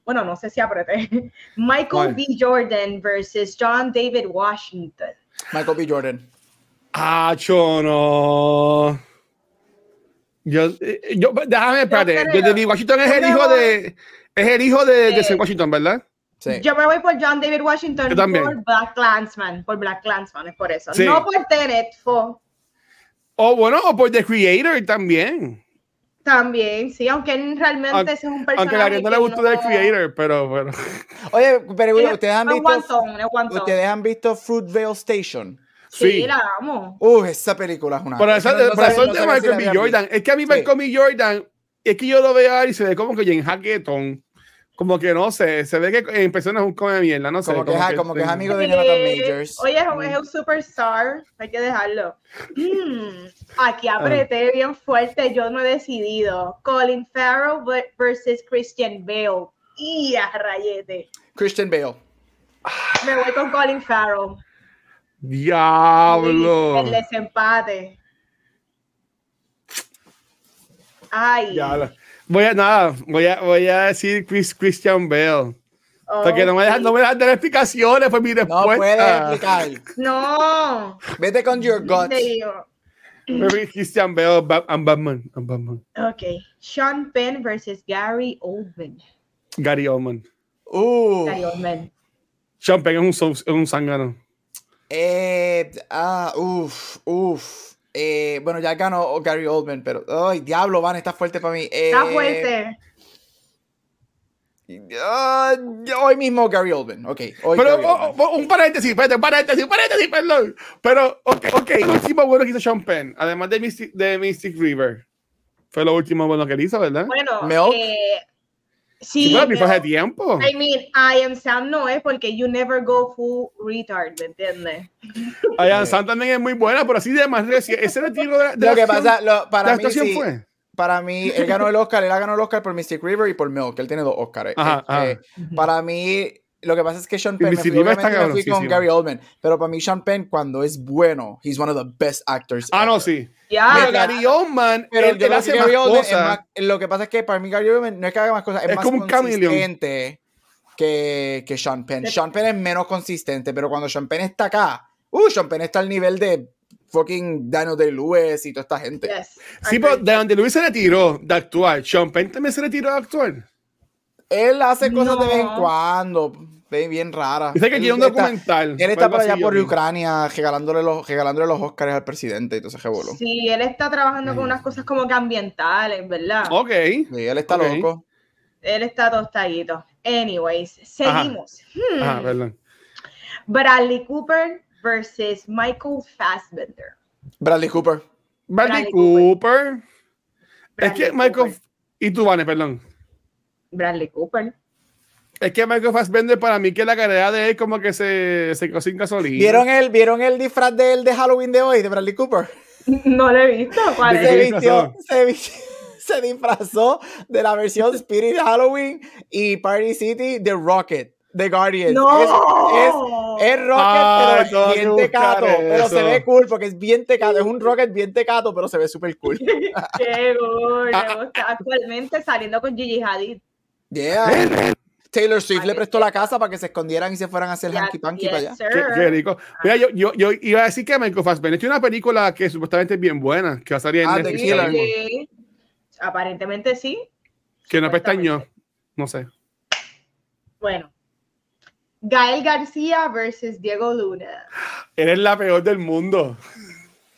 Bueno, no sé si apreté. Michael B. Jordan versus John David Washington. Michael B. Jordan. Ah, no. Yo, eh, yo, déjame, espérate. Yo David Washington es el hijo de. Es el hijo de, de Washington, ¿verdad? Sí. Yo me voy por John David Washington por Black Clansman, por Black Clansman, es por eso. No por Tenet, fue o bueno, o por The Creator también. También, sí, aunque realmente es un personaje. Aunque a la no le gustó The Creator, pero bueno. Oye, pero ustedes han visto. Ustedes han visto Fruitvale Station. Sí, la amo. Uh, esa película es una. Pero esa, no, no eso es de Michael B. Jordan. Es que a mí sí. Michael B. Jordan, es que yo lo veo y se ve como que en Hackathon como que no sé, se ve que en persona es un come mierda, no sé. Como, que, es, como que es amigo de Jonathan Majors. Oye, es un, es un superstar, hay que dejarlo. Mm, aquí apreté bien fuerte, yo no he decidido. Colin Farrell versus Christian Bale. Y a rayete. Christian Bale. Me voy con Colin Farrell. Diablo. El desempate. Ay. Diablo. Voy a, nada, voy a, voy a decir Chris, Christian Bale. Porque no me dejan, no me dejan dar explicaciones, fue mi respuesta. No puedes explicar. No. Vete con your guts. Christian Bale, I'm Batman. I'm Batman. Ok. Sean Penn versus Gary Oldman. Gary Oldman. Uh. Gary Oldman. Sean Penn es un, es un zángano. Eh, ah, uff, uff. Eh, bueno, ya ganó Gary Oldman, pero. ¡Ay, diablo, Van! Está fuerte para mí. está eh, fuerte. hoy mismo Gary Oldman, ok. pero oh, oh, un paréntesis, espérate, un paréntesis, un paréntesis, perdón. Pero, ok, ok, lo último bueno que hizo Sean Penn, además de Mystic, de Mystic River, fue lo último bueno que hizo, ¿verdad? Bueno, eh, Sí, sí pero hace tiempo. I mean, I am Sam no es porque you never go full retard, ¿me entiendes? I am Sam también es muy buena, pero así de más reciente. Ese retiro de, de Lo que pasa, lo, para mí sí, fue. Para mí, él ganó el Oscar, él ha ganado el Oscar por Mystic River y por Milk, él tiene dos Oscars. Ajá, eh, Para mí, lo que pasa es que Sean Penn, me, fui con Gary Oldman, pero para mí Sean Penn cuando es bueno, he's one of the best actors. Ah, no, sí. Yeah, Gary Oldman, pero él, él hace Gary más cosas. lo que pasa es que para mí Gary Oldman no es que haga más cosas, es, más como consistente que, que Sean Penn. Sean Penn es menos consistente, pero cuando Sean Penn está acá, uh, Sean Penn está al nivel de fucking Daniel de Lewis y toda esta gente. Sí, pero Daniel de Lewis se retiró de actuar. Sean Penn también se retiró de actuar. Él hace cosas de vez en cuando, bien raras. Dice que tiene un documental. Él está por allá por Ucrania regalándole los, regalándole los Oscars al presidente y todo ese revoló. Sí, él está trabajando con unas cosas como que ambientales, ¿verdad? Ok. Sí, él está loco. Él está tostadito. Anyways, seguimos. Ajá, hmm. Bradley Cooper versus Michael Fassbender. Bradley Cooper. Bradley, Cooper. es que Michael. Y tú, Vane, perdón. Bradley Cooper. Es que Michael Fassbender para mí que la carrera de él como que se, se sin gasolina. ¿Vieron el, ¿Vieron el disfraz de él de Halloween de hoy, de Bradley Cooper? No lo he visto. ¿Cuál se, vistió, se, se disfrazó de la versión Spirit Halloween y Party City de Rocket. The Guardian. No. Es, es, Rocket, pero es bien tecato. Pero se ve cool porque es bien tecato. Es un Rocket bien tecato, pero se ve súper cool. Qué cool. Actualmente saliendo con Gigi Hadid. Yeah. Taylor Swift le prestó la casa para que se escondieran y se fueran a hacer hanky panky para allá. Qué, rico. Mira, yo, yo, yo, iba a decir que Michael Fassbender tiene una película que supuestamente es bien buena, que va a salir en ah, Netflix. Sí. Aparentemente sí. Que no pestañó. No sé. Bueno. Gael García versus Diego Luna. Eres la peor del mundo.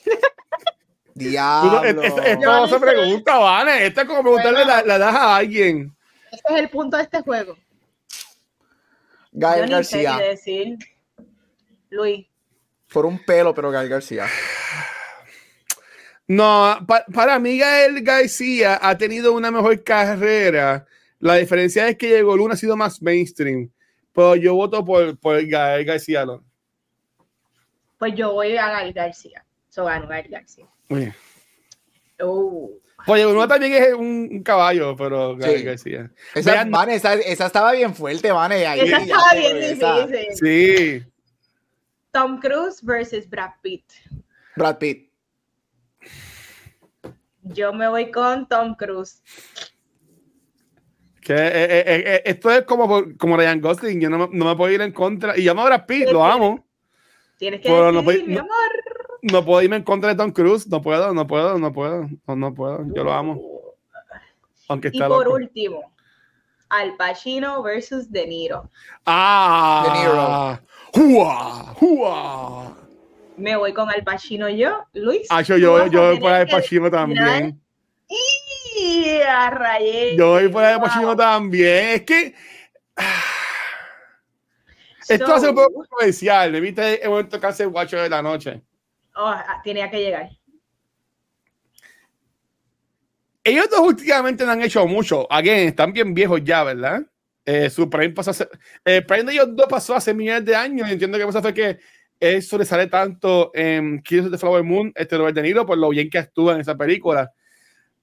Diablo. Esto no se pregunta, Vane. Esto es como preguntarle la, la das a alguien. Ese es el punto de este juego. Gael García. Sé decir. Luis. Por un pelo, pero Gael García. No, para mí Gael García ha tenido una mejor carrera. La diferencia es que Diego Luna ha sido más mainstream. Pero yo voto por, por Gael García. Pues yo voy a Gael García. So Gael García. Muy bien. Oh. Oye, uno también es un, caballo, pero sí. García. Esa, esa, esa, estaba bien fuerte, Vane. esa estaba bien difícil. Sí. Tom Cruise versus Brad Pitt. Brad Pitt. Yo me voy con Tom Cruise. Que, eh, eh, eh, esto es como, como Ryan Gosling, yo no, no, me puedo ir en contra. Y llamo a Brad Pitt, lo amo. Tienes que decir, no, mi amor no puedo irme en contra de Tom Cruise. No puedo, no puedo, no puedo. No, puedo. Yo lo amo. Aunque está y por último, Al Pacino versus De Niro. Ah, De Niro. ¡Jua! ¡Jua! Me voy con Al Pacino yo, Luis. Ah, yo, yo, yo voy por Al Pacino también. Y a rayé. Yo voy por Al Pacino también. Es que. Esto a ser un poco comercial. Me viste el momento que hace Guacho de la noche. Oh, ah, tenía que llegar. Ellos dos últimamente no han hecho mucho. Again, están bien viejos ya, ¿verdad? Eh, su prime pasó hace, el prime de ellos dos pasó hace millones de años. Y entiendo que pasa fue que eso le sale tanto en Kids of the Flower Moon, este Robert De Niro, por lo bien que actúa en esa película.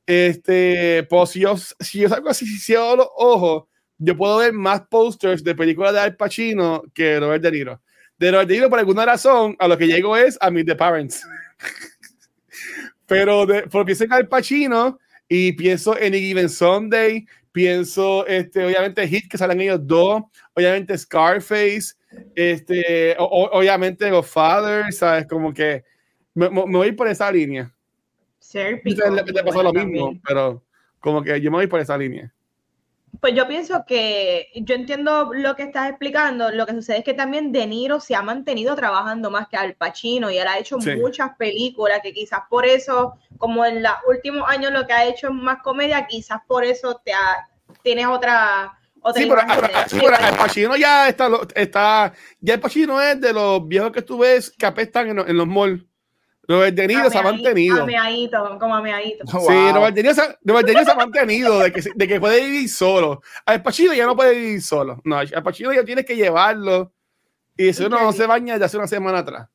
Este, pues si yo, si yo salgo así, si cierro los ojos, yo puedo ver más posters de películas de Al Pacino que Robert De Niro de Robert De por alguna razón, a lo que llego es a Meet the Parents. pero, de, pienso en Al Pacino y pienso en A Given Sunday, pienso, este, obviamente, Hit, que salen ellos dos, obviamente Scarface, este, obviamente los Fathers, ¿sabes? Como que me, voy por esa línea. Ser le, pasó lo mismo, pero como que yo me voy por esa línea. Pues yo pienso que yo entiendo lo que estás explicando. Lo que sucede es que también De Niro se ha mantenido trabajando más que Al Pacino y él ha hecho muchas películas que quizás por eso, como en los últimos años lo que ha hecho es más comedia, quizás por eso te tienes otra. otra sí, pero, Al Pacino ya está, está, ya el Pacino es de los viejos que tú ves que apestan en, en los malls. Robert De Niro se ha mantenido. como ameadito. Sí, Robert De, Niro se, se ha mantenido de que, de que puede vivir solo. Al Pacino ya no puede vivir solo. No, al Pacino ya tienes que llevarlo. Y si uno no se baña ya hace una semana atrás.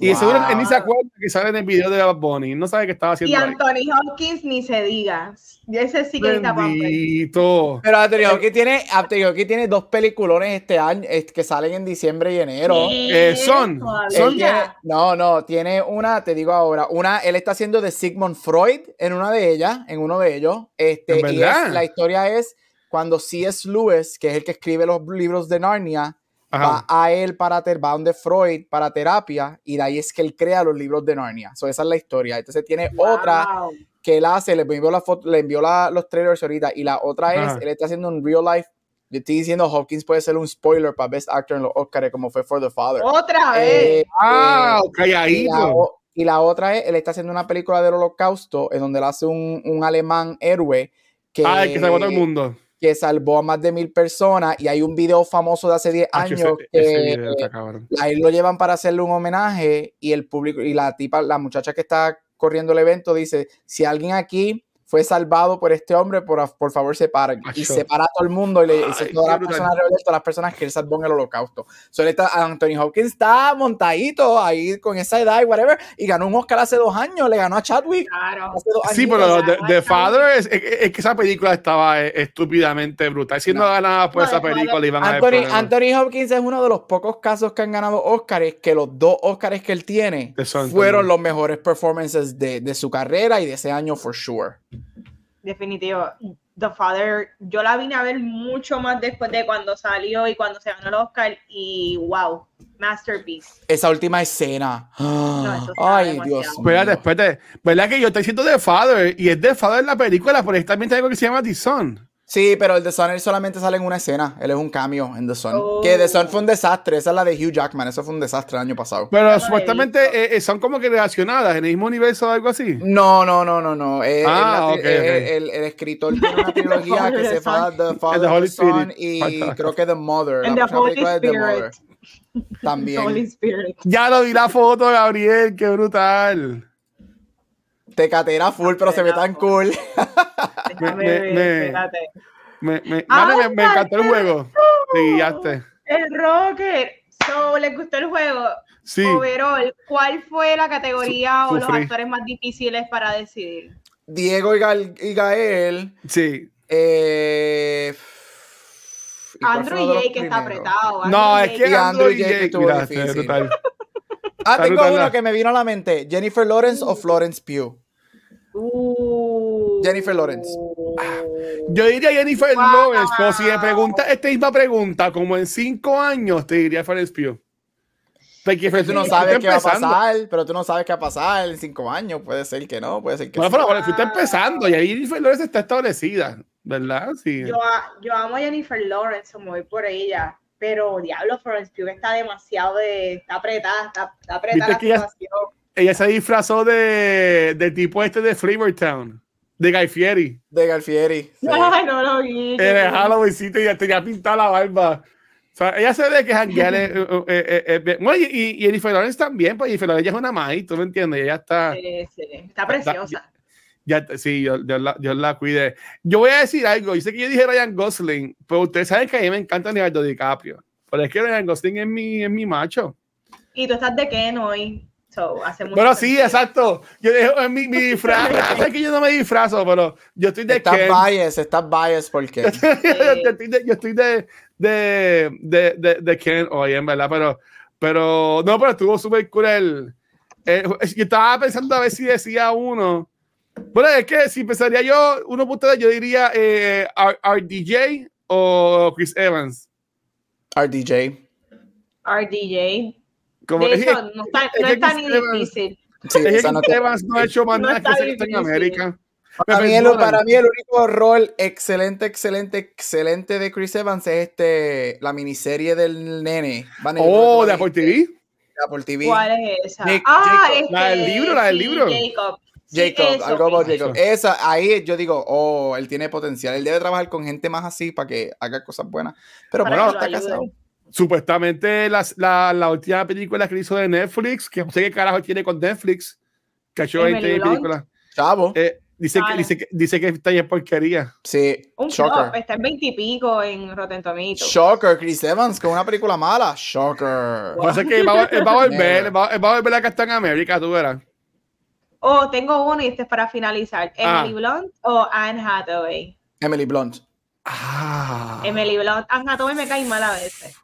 Y seguro él ni se acuerda que sale en el video de Bad Bunny. No sabe qué estaba haciendo. Y Anthony Hopkins ni se diga. Y ese sí que está Bendito. Pero Anthony Hopkins tiene, Anthony tiene dos peliculones este año que salen en diciembre y enero. Eh, son. son no, no, tiene una, te digo ahora, una, él está haciendo de Sigmund Freud en una de ellas, en uno de ellos. Este, y la historia es cuando C.S. Lewis, que es el que escribe los libros de Narnia, va a él para va donde Freud para terapia y de ahí es que él crea los libros de Narnia. esa es la historia. Entonces tiene otra que él hace, le envió la foto, le envió los trailers ahorita y la otra es, él está haciendo un real life. Yo estoy diciendo Hopkins puede ser un spoiler para Best Actor en los Oscars como fue For the Father. Otra vez. Eh, ah, eh, y, la, otra es, él está haciendo una película del holocausto en donde él hace un, un alemán héroe que... Ah, que salvó todo el mundo que salvó a más de mil personas y hay un video famoso de hace 10 ah, años que ahí lo llevan para hacerle un homenaje y el público y la tipa, la muchacha que está corriendo el evento dice, si alguien aquí fue salvado por este hombre, por, por favor separen. Y separa a todo el mundo y le dice todas las personas todas las personas que él salvó en el holocausto. Solo está, Anthony Hopkins está montadito ahí con esa edad y whatever, y ganó un Oscar hace dos años, le ganó a Chadwick. Claro. sí, pero The, Father es, es, que esa película estaba eh, estúpidamente brutal. Si no, ganaba por esa película, iban Anthony, a Anthony Hopkins es uno de los pocos casos que han ganado Oscars, que los dos Oscars que él tiene fueron los mejores performances de, de su carrera y de ese año, for sure definitivo. The Father, yo la vine a ver mucho más después de cuando salió y cuando se ganó el Oscar y wow, masterpiece. Esa última escena. Ay, Dios. Espérate, espérate. ¿Verdad que yo estoy diciendo The Father y es The Father en la película, pero también hay algo que se llama The Son? Sí, pero el The Sun él solamente sale en una escena. Él es un cambio en The Sun. Que The Sun fue un desastre. Esa es la de Hugh Jackman. Eso fue un desastre el año pasado. Pero supuestamente eh, eh, son como que relacionadas en el mismo universo o algo así. No, no, no, no, no. Eh, ah, el, el, escritor tiene una trilogía que se llama The Father, The Son y creo que The Mother. la the Holy Spirit. The Mother. También. Ya lo vi la foto, Gabriel. Qué brutal. Tecatera full, pero se ve tan cool. me, me, me, me, encantó el juego. El rocker. So, ¿Les gustó el juego? Sí. Overall, ¿cuál fue la categoría o los actores más difíciles para decidir? Diego y, Gael. Sí. Eh, Andrew y Jake está apretado. no, es que Andrew y Jake estuvo difícil. Ah, tengo uno que me vino a la mente. Jennifer Lawrence o Florence Pugh. Uh. Jennifer Lawrence. Yo diría Jennifer Lawrence, pero si me pregunta esta misma pregunta, como en cinco años, te diría Florence Pugh. pero tú no sabes qué va a pasar, pero tú no sabes qué va a pasar en cinco años. Puede ser que no, puede ser que bueno, sí. Pero empezando y ahí Jennifer Lawrence está establecida, ¿verdad? Sí. Yo, yo amo a Jennifer Lawrence, me voy por ella, pero diablo, Florence Pugh está demasiado de, está apretada, está, apretada la situación ella se disfrazó de, de tipo este de Flavortown. De Guy Fieri. De Guy Fieri. Ay, no lo vi. En el Halloween y ya tenía pintada la barba. O sea, ella se ve que janguear eh, eh, eh, bueno, y, y, y Jennifer Lawrence también, pues Jennifer Lawrence es una maíz, ¿tú me entiendes? Ella está... Sí, sí, está preciosa. Ya, sí, yo, yo, la, yo la cuide. Yo voy a decir algo, yo sé que yo dije Ryan Gosling, pero ustedes saben que a mí me encanta Leonardo DiCaprio. Pero es que Ryan Gosling es mi, es mi macho. Y tú estás de Ken hoy bueno, sí, exacto. Yo dejo mi, mi disfraz. es que yo no me disfrazo, pero yo estoy de estás bias, estás bias porque. yo, estoy de, yo estoy de, de, de, de, Ken hoy, en verdad, pero, pero no, pero estuvo súper cool el, Yo estaba pensando a ver si decía uno. Bueno, es que si pensaría yo, uno por yo diría eh, RDJ o Chris Evans. RDJ. RDJ. Como, de hecho, no está, no es tan difícil. Sí, es que no, Evans no ha hecho más nada que en América. Para mí, el, para mí, el, único rol excelente, excelente, excelente de Chris Evans es este, la miniserie del nene. oh, de Apple TV. De Apple TV. ¿Cuál es esa? ah, este, la del libro, la del libro. Jacob. Jacob, algo por Jacob. Esa, ahí yo digo, oh, él tiene potencial. Él debe trabajar con gente más así para que haga cosas buenas. Pero bueno, está casado supuestamente la, la, la, última película que hizo de Netflix, que no sé qué carajo tiene con Netflix, que ha hecho 20 películas. Chavo. Eh, Dice, que, dice, que, dice que está en porquería. Sí. Un Shocker. Está en 20 y pico en Rotten Tomatoes. Shocker, Chris Evans, con una película mala. Shocker. Wow. que va, va, a volver, va, va a volver a Captain América, tú verás. Oh, tengo uno y este es para finalizar. Ah. ¿Emily Blunt o Anne Hathaway? Emily Blunt. Ah. Emily Blunt. Anne Hathaway me cae mal a veces.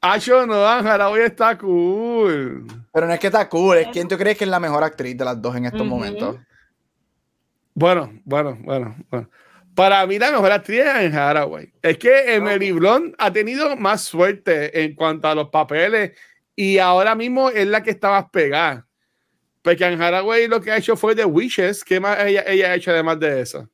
Ah, yo no, Anne Hathaway está cool. Pero no es que está cool, es quién tú crees que es la mejor actriz de las dos en estos momentos. Bueno, bueno, bueno, bueno. Para mí la mejor actriz es Anne Hathaway. Es que Emily Blunt ha tenido más suerte en cuanto a los papeles y ahora mismo es la que está más pegada. Porque Anne Hathaway lo que ha hecho fue The Wishes. ¿Qué más ella, ella ha hecho además de eso?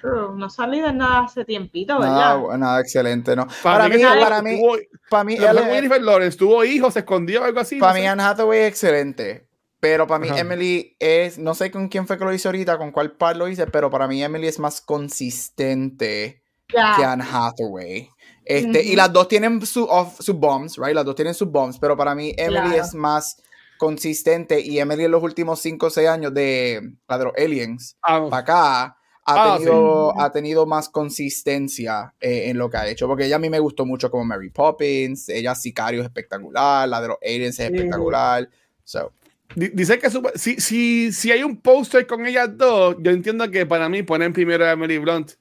True, no salí de nada hace tiempito, ¿verdad? Nada, nada excelente, ¿no? Para, mí, para mí, para mí, Jennifer Lawrence tuvo hijos, se escondió algo así. Para mí, Anne Hathaway es excelente. Pero para mí, Emily es, no sé con quién fue que lo hice ahorita, con cuál par lo hice, pero para mí, Emily es más consistente que Anne Hathaway. Este, Y las dos tienen sus su bombs, right? Las dos tienen sus bombs, pero para mí, Emily es más consistente. Y Emily en los últimos 5 o 6 años de la de los Aliens, ah. para acá, ha, ah, tenido, ha tenido más consistencia eh, en lo que ha hecho. Porque ella a mí me gustó mucho como Mary Poppins, ella Sicario es espectacular, la de los Aliens es espectacular. So. Dice que si, si, si hay un póster con ellas dos, yo entiendo que para mí ponen primero a Emily Blunt.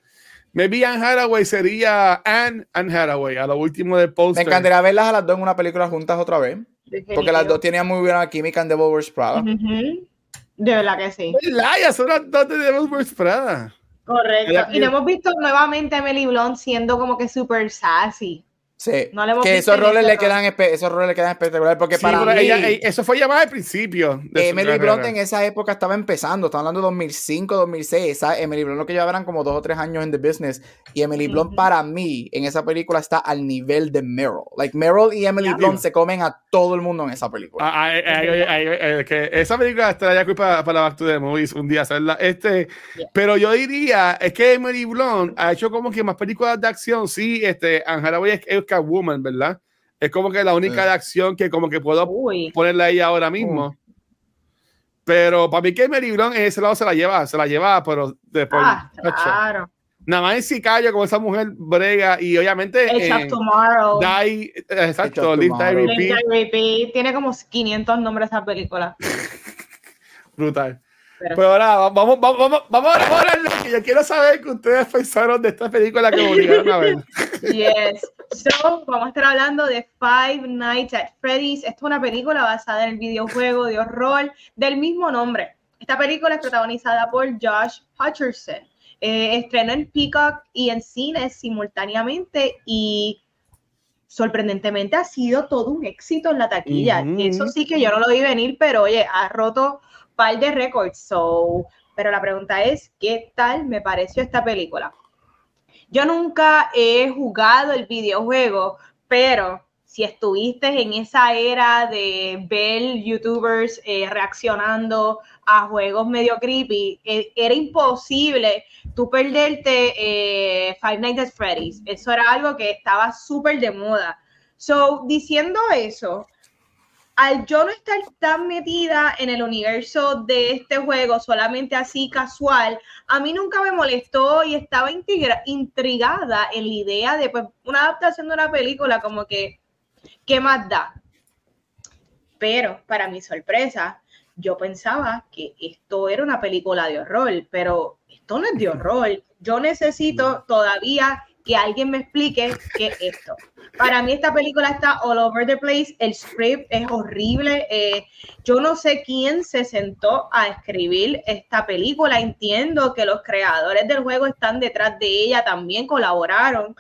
Maybe Anne Hathaway sería Anne, Anne Hathaway, a lo último del póster. Me encantaría verlas a las dos en una película juntas otra vez. Porque las dos tenían muy buena química en Devil Wears Prada. De verdad que sí. Ya son las dos de Devil Wears Prada. Correcto. Y lo hemos visto nuevamente a Emily Blunt siendo como que super sassy. Sí, que esos roles, le quedan esos roles le quedan espectaculares porque para mí, eso fue llamado al principio. Emily Blunt en esa época estaba empezando, estaba hablando de 2005, 2006. Emily Blunt lo que llevaban como dos o tres años en the business y Emily Blunt para mí en esa película está al nivel de Meryl. Like Meryl y Emily Blunt se comen a todo el mundo en esa película. Ah, ah, eh, eh, que esa película estaría para, para Back to the Movies un día hacerla. Este, pero yo diría es que Emily Blunt ha hecho como que más películas de acción. Sí, este, Angela es, es Woman, ¿verdad? Es como que la única de acción que como que puedo ponerle ahí ahora mismo. Pero para mí que Mary Blunt en ese lado se la lleva, se la lleva, pero después. Ah, claro. Nada más en Sicario con esa mujer brega y obviamente. en Tomorrow. Die, exacto, Live, Die, Repeat. Tiene como 500 nombres esa película. Brutal. Pero, ahora vamos, vamos, vamos, vamos, a hablar que yo quiero saber que ustedes pensaron de esta película que obligaron a ver. Yes. So, vamos a estar hablando de Five Nights at Freddy's. Esta es una película basada en el videojuego de horror del mismo nombre. Esta película es protagonizada por Josh Hutcherson. Eh, estrenó en Peacock y en cines simultáneamente y sorprendentemente ha sido todo un éxito en la taquilla. Eso sí que yo no lo vi venir, pero oye, ha roto par de récords. So, pero la pregunta es, ¿qué tal me pareció esta película? Yo nunca he jugado el videojuego, pero si estuviste en esa era de ver youtubers eh, reaccionando a juegos medio creepy, eh, era imposible tú perderte eh, Five Nights at Freddy's. Eso era algo que estaba súper de moda. So, diciendo eso, al yo no estar tan metida en el universo de este juego, solamente así casual, a mí nunca me molestó y estaba intrigada en la idea de pues, una adaptación de una película, como que, ¿qué más da? Pero, para mi sorpresa, yo pensaba que esto era una película de horror, pero esto no es de horror. Yo necesito todavía que alguien me explique qué es esto. Para mí esta película está all over the place, el script es horrible, eh, yo no sé quién se sentó a escribir esta película, entiendo que los creadores del juego están detrás de ella, también colaboraron.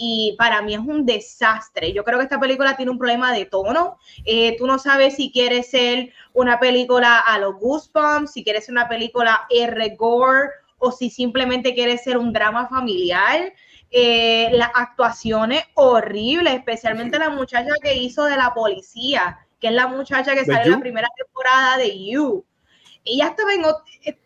Y para mí es un desastre. Yo creo que esta película tiene un problema de tono. Eh, tú no sabes si quieres ser una película a los Goosebumps, si quieres ser una película R gore o si simplemente quieres ser un drama familiar eh, las actuaciones horribles, especialmente la muchacha que hizo de la policía, que es la muchacha que sale en la primera temporada de You. ella estaba en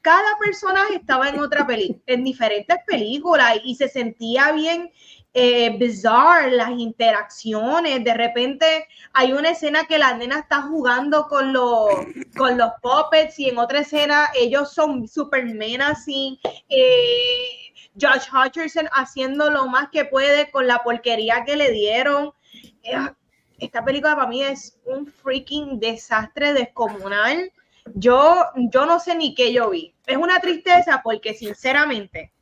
cada personaje estaba en otra película, en diferentes películas y se sentía bien eh, bizarre las interacciones. De repente hay una escena que la nena está jugando con los, con los puppets y en otra escena ellos son super menacing. Eh, Josh Hutcherson haciendo lo más que puede con la porquería que le dieron. Eh, esta película para mí es un freaking desastre descomunal. Yo, yo no sé ni qué yo vi. Es una tristeza porque sinceramente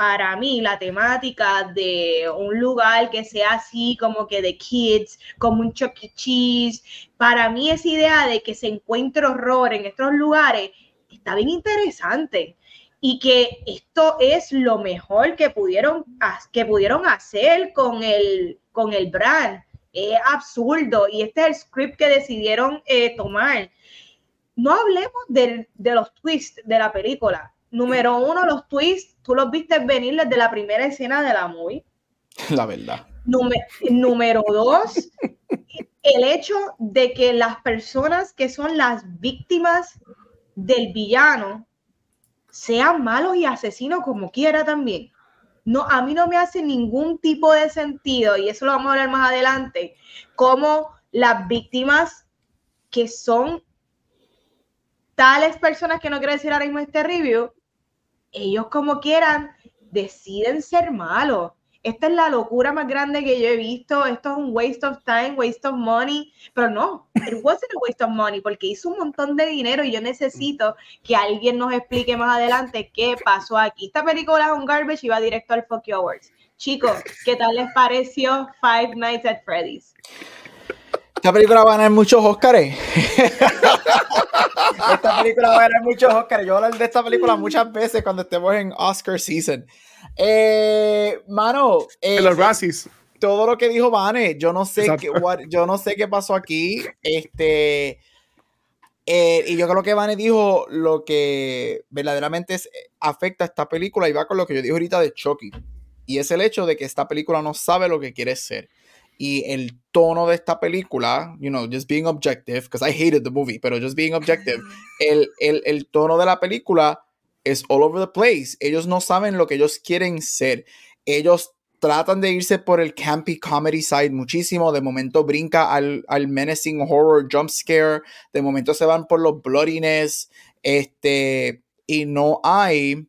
para mí la temática de un lugar que sea así como que de kids, como un Chuck E. Cheese, para mí esa idea de que se encuentre horror en estos lugares está bien interesante y que esto es lo mejor que pudieron, que pudieron hacer con el, con el brand. Es absurdo y este es el script que decidieron eh, tomar. No hablemos de los twists de la película número uno, los twists, tú los viste venir desde la primera escena de la movie. La verdad. número dos, el hecho de que las personas que son las víctimas del villano sean malos y asesinos como quiera también. No, a mí no me hace ningún tipo de sentido, y eso lo vamos a hablar más adelante, como las víctimas que son tales personas que no quiero decir ahora mismo este review, ellos como quieran deciden ser malos. Esta es la locura más grande que yo he visto. Esto es un waste of time, waste of money. Pero no, it wasn't a waste of money porque hizo un montón de dinero y yo necesito que alguien nos explique más adelante qué pasó aquí. Esta película es un garbage y va directo al Fuck Awards. Chicos, ¿qué tal les pareció Five Nights at Freddy's? Esta película va a ganar muchos Oscars. esta película va a ganar muchos Oscars. Yo hablo de esta película muchas veces cuando estemos en Oscar season. Eh, mano. Eh, los Razzies. Todo lo que dijo Vane, yo no sé qué, yo no sé qué pasó aquí. Este. Eh, y yo creo que Vane dijo lo que verdaderamente afecta a esta película y va con lo que yo dije ahorita de Chucky. Y es el hecho de que esta película no sabe lo que quiere ser y el tono de esta película, you know, just being objective, because I hated the movie, pero just being objective, el, el, el, tono de la película es all over the place. Ellos no saben lo que ellos quieren ser. Ellos tratan de irse por el campy comedy side muchísimo. De momento brinca al, al menacing horror jump scare. De momento se van por los bloodiness. Este, y no hay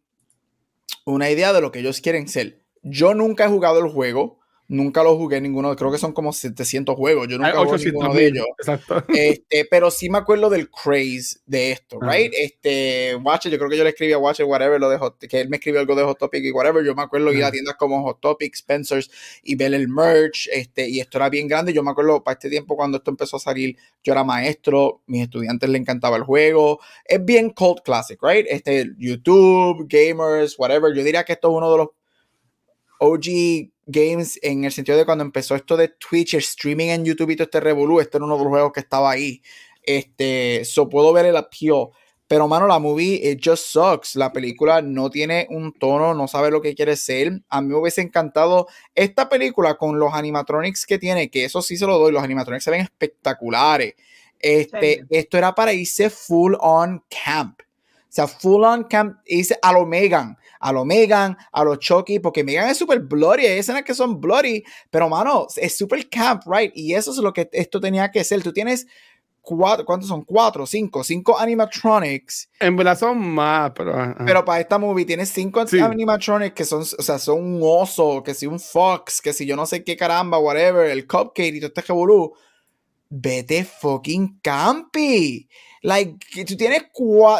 una idea de lo que ellos quieren ser. Yo nunca he jugado el juego. Nunca lo jugué ninguno, creo que son como 700 juegos. Yo nunca jugué ninguno de ellos. Exacto. Este, pero sí me acuerdo del craze de esto, right? Este, Watcher, yo creo que yo le escribí a Watcher, whatever, lo de que él me escribió algo de Hot Topic y whatever. Yo me acuerdo ir a tiendas como Hot Topic, Spencer's y ver el merch, este, y esto era bien grande. Yo me acuerdo para este tiempo cuando esto empezó a salir, yo era maestro, mis estudiantes le encantaba el juego. Es bien cult classic, right? Este, YouTube, gamers, whatever. Yo diría que esto es uno de los OG games en el sentido de cuando empezó esto de Twitch, streaming en YouTube y todo este revolú, este era uno de los juegos que estaba ahí. Este, so puedo ver el appeal. Pero, mano, la movie, it just sucks. La película no tiene un tono, no sabe lo que quiere ser. A mí me hubiese encantado esta película con los animatronics que tiene, que eso sí se lo doy, los animatronics se ven espectaculares. Este, Esto era para irse full on camp. Sea, full on camp, irse a lo Megan a lo Megan, a lo Chucky, porque Megan es súper bloody, hay escenas que son bloody, pero mano, es súper camp, right? Y eso es lo que esto tenía que ser. Tú tienes cuatro, ¿cuántos son? Cuatro, cinco, cinco animatronics. En verdad son más, pero. Pero para esta movie tienes cinco animatronics que son, o sea, son un oso, que si un fox, que si yo no sé qué caramba, whatever, el cupcake y todo este revolú. Vete fucking campi. Like, tú tienes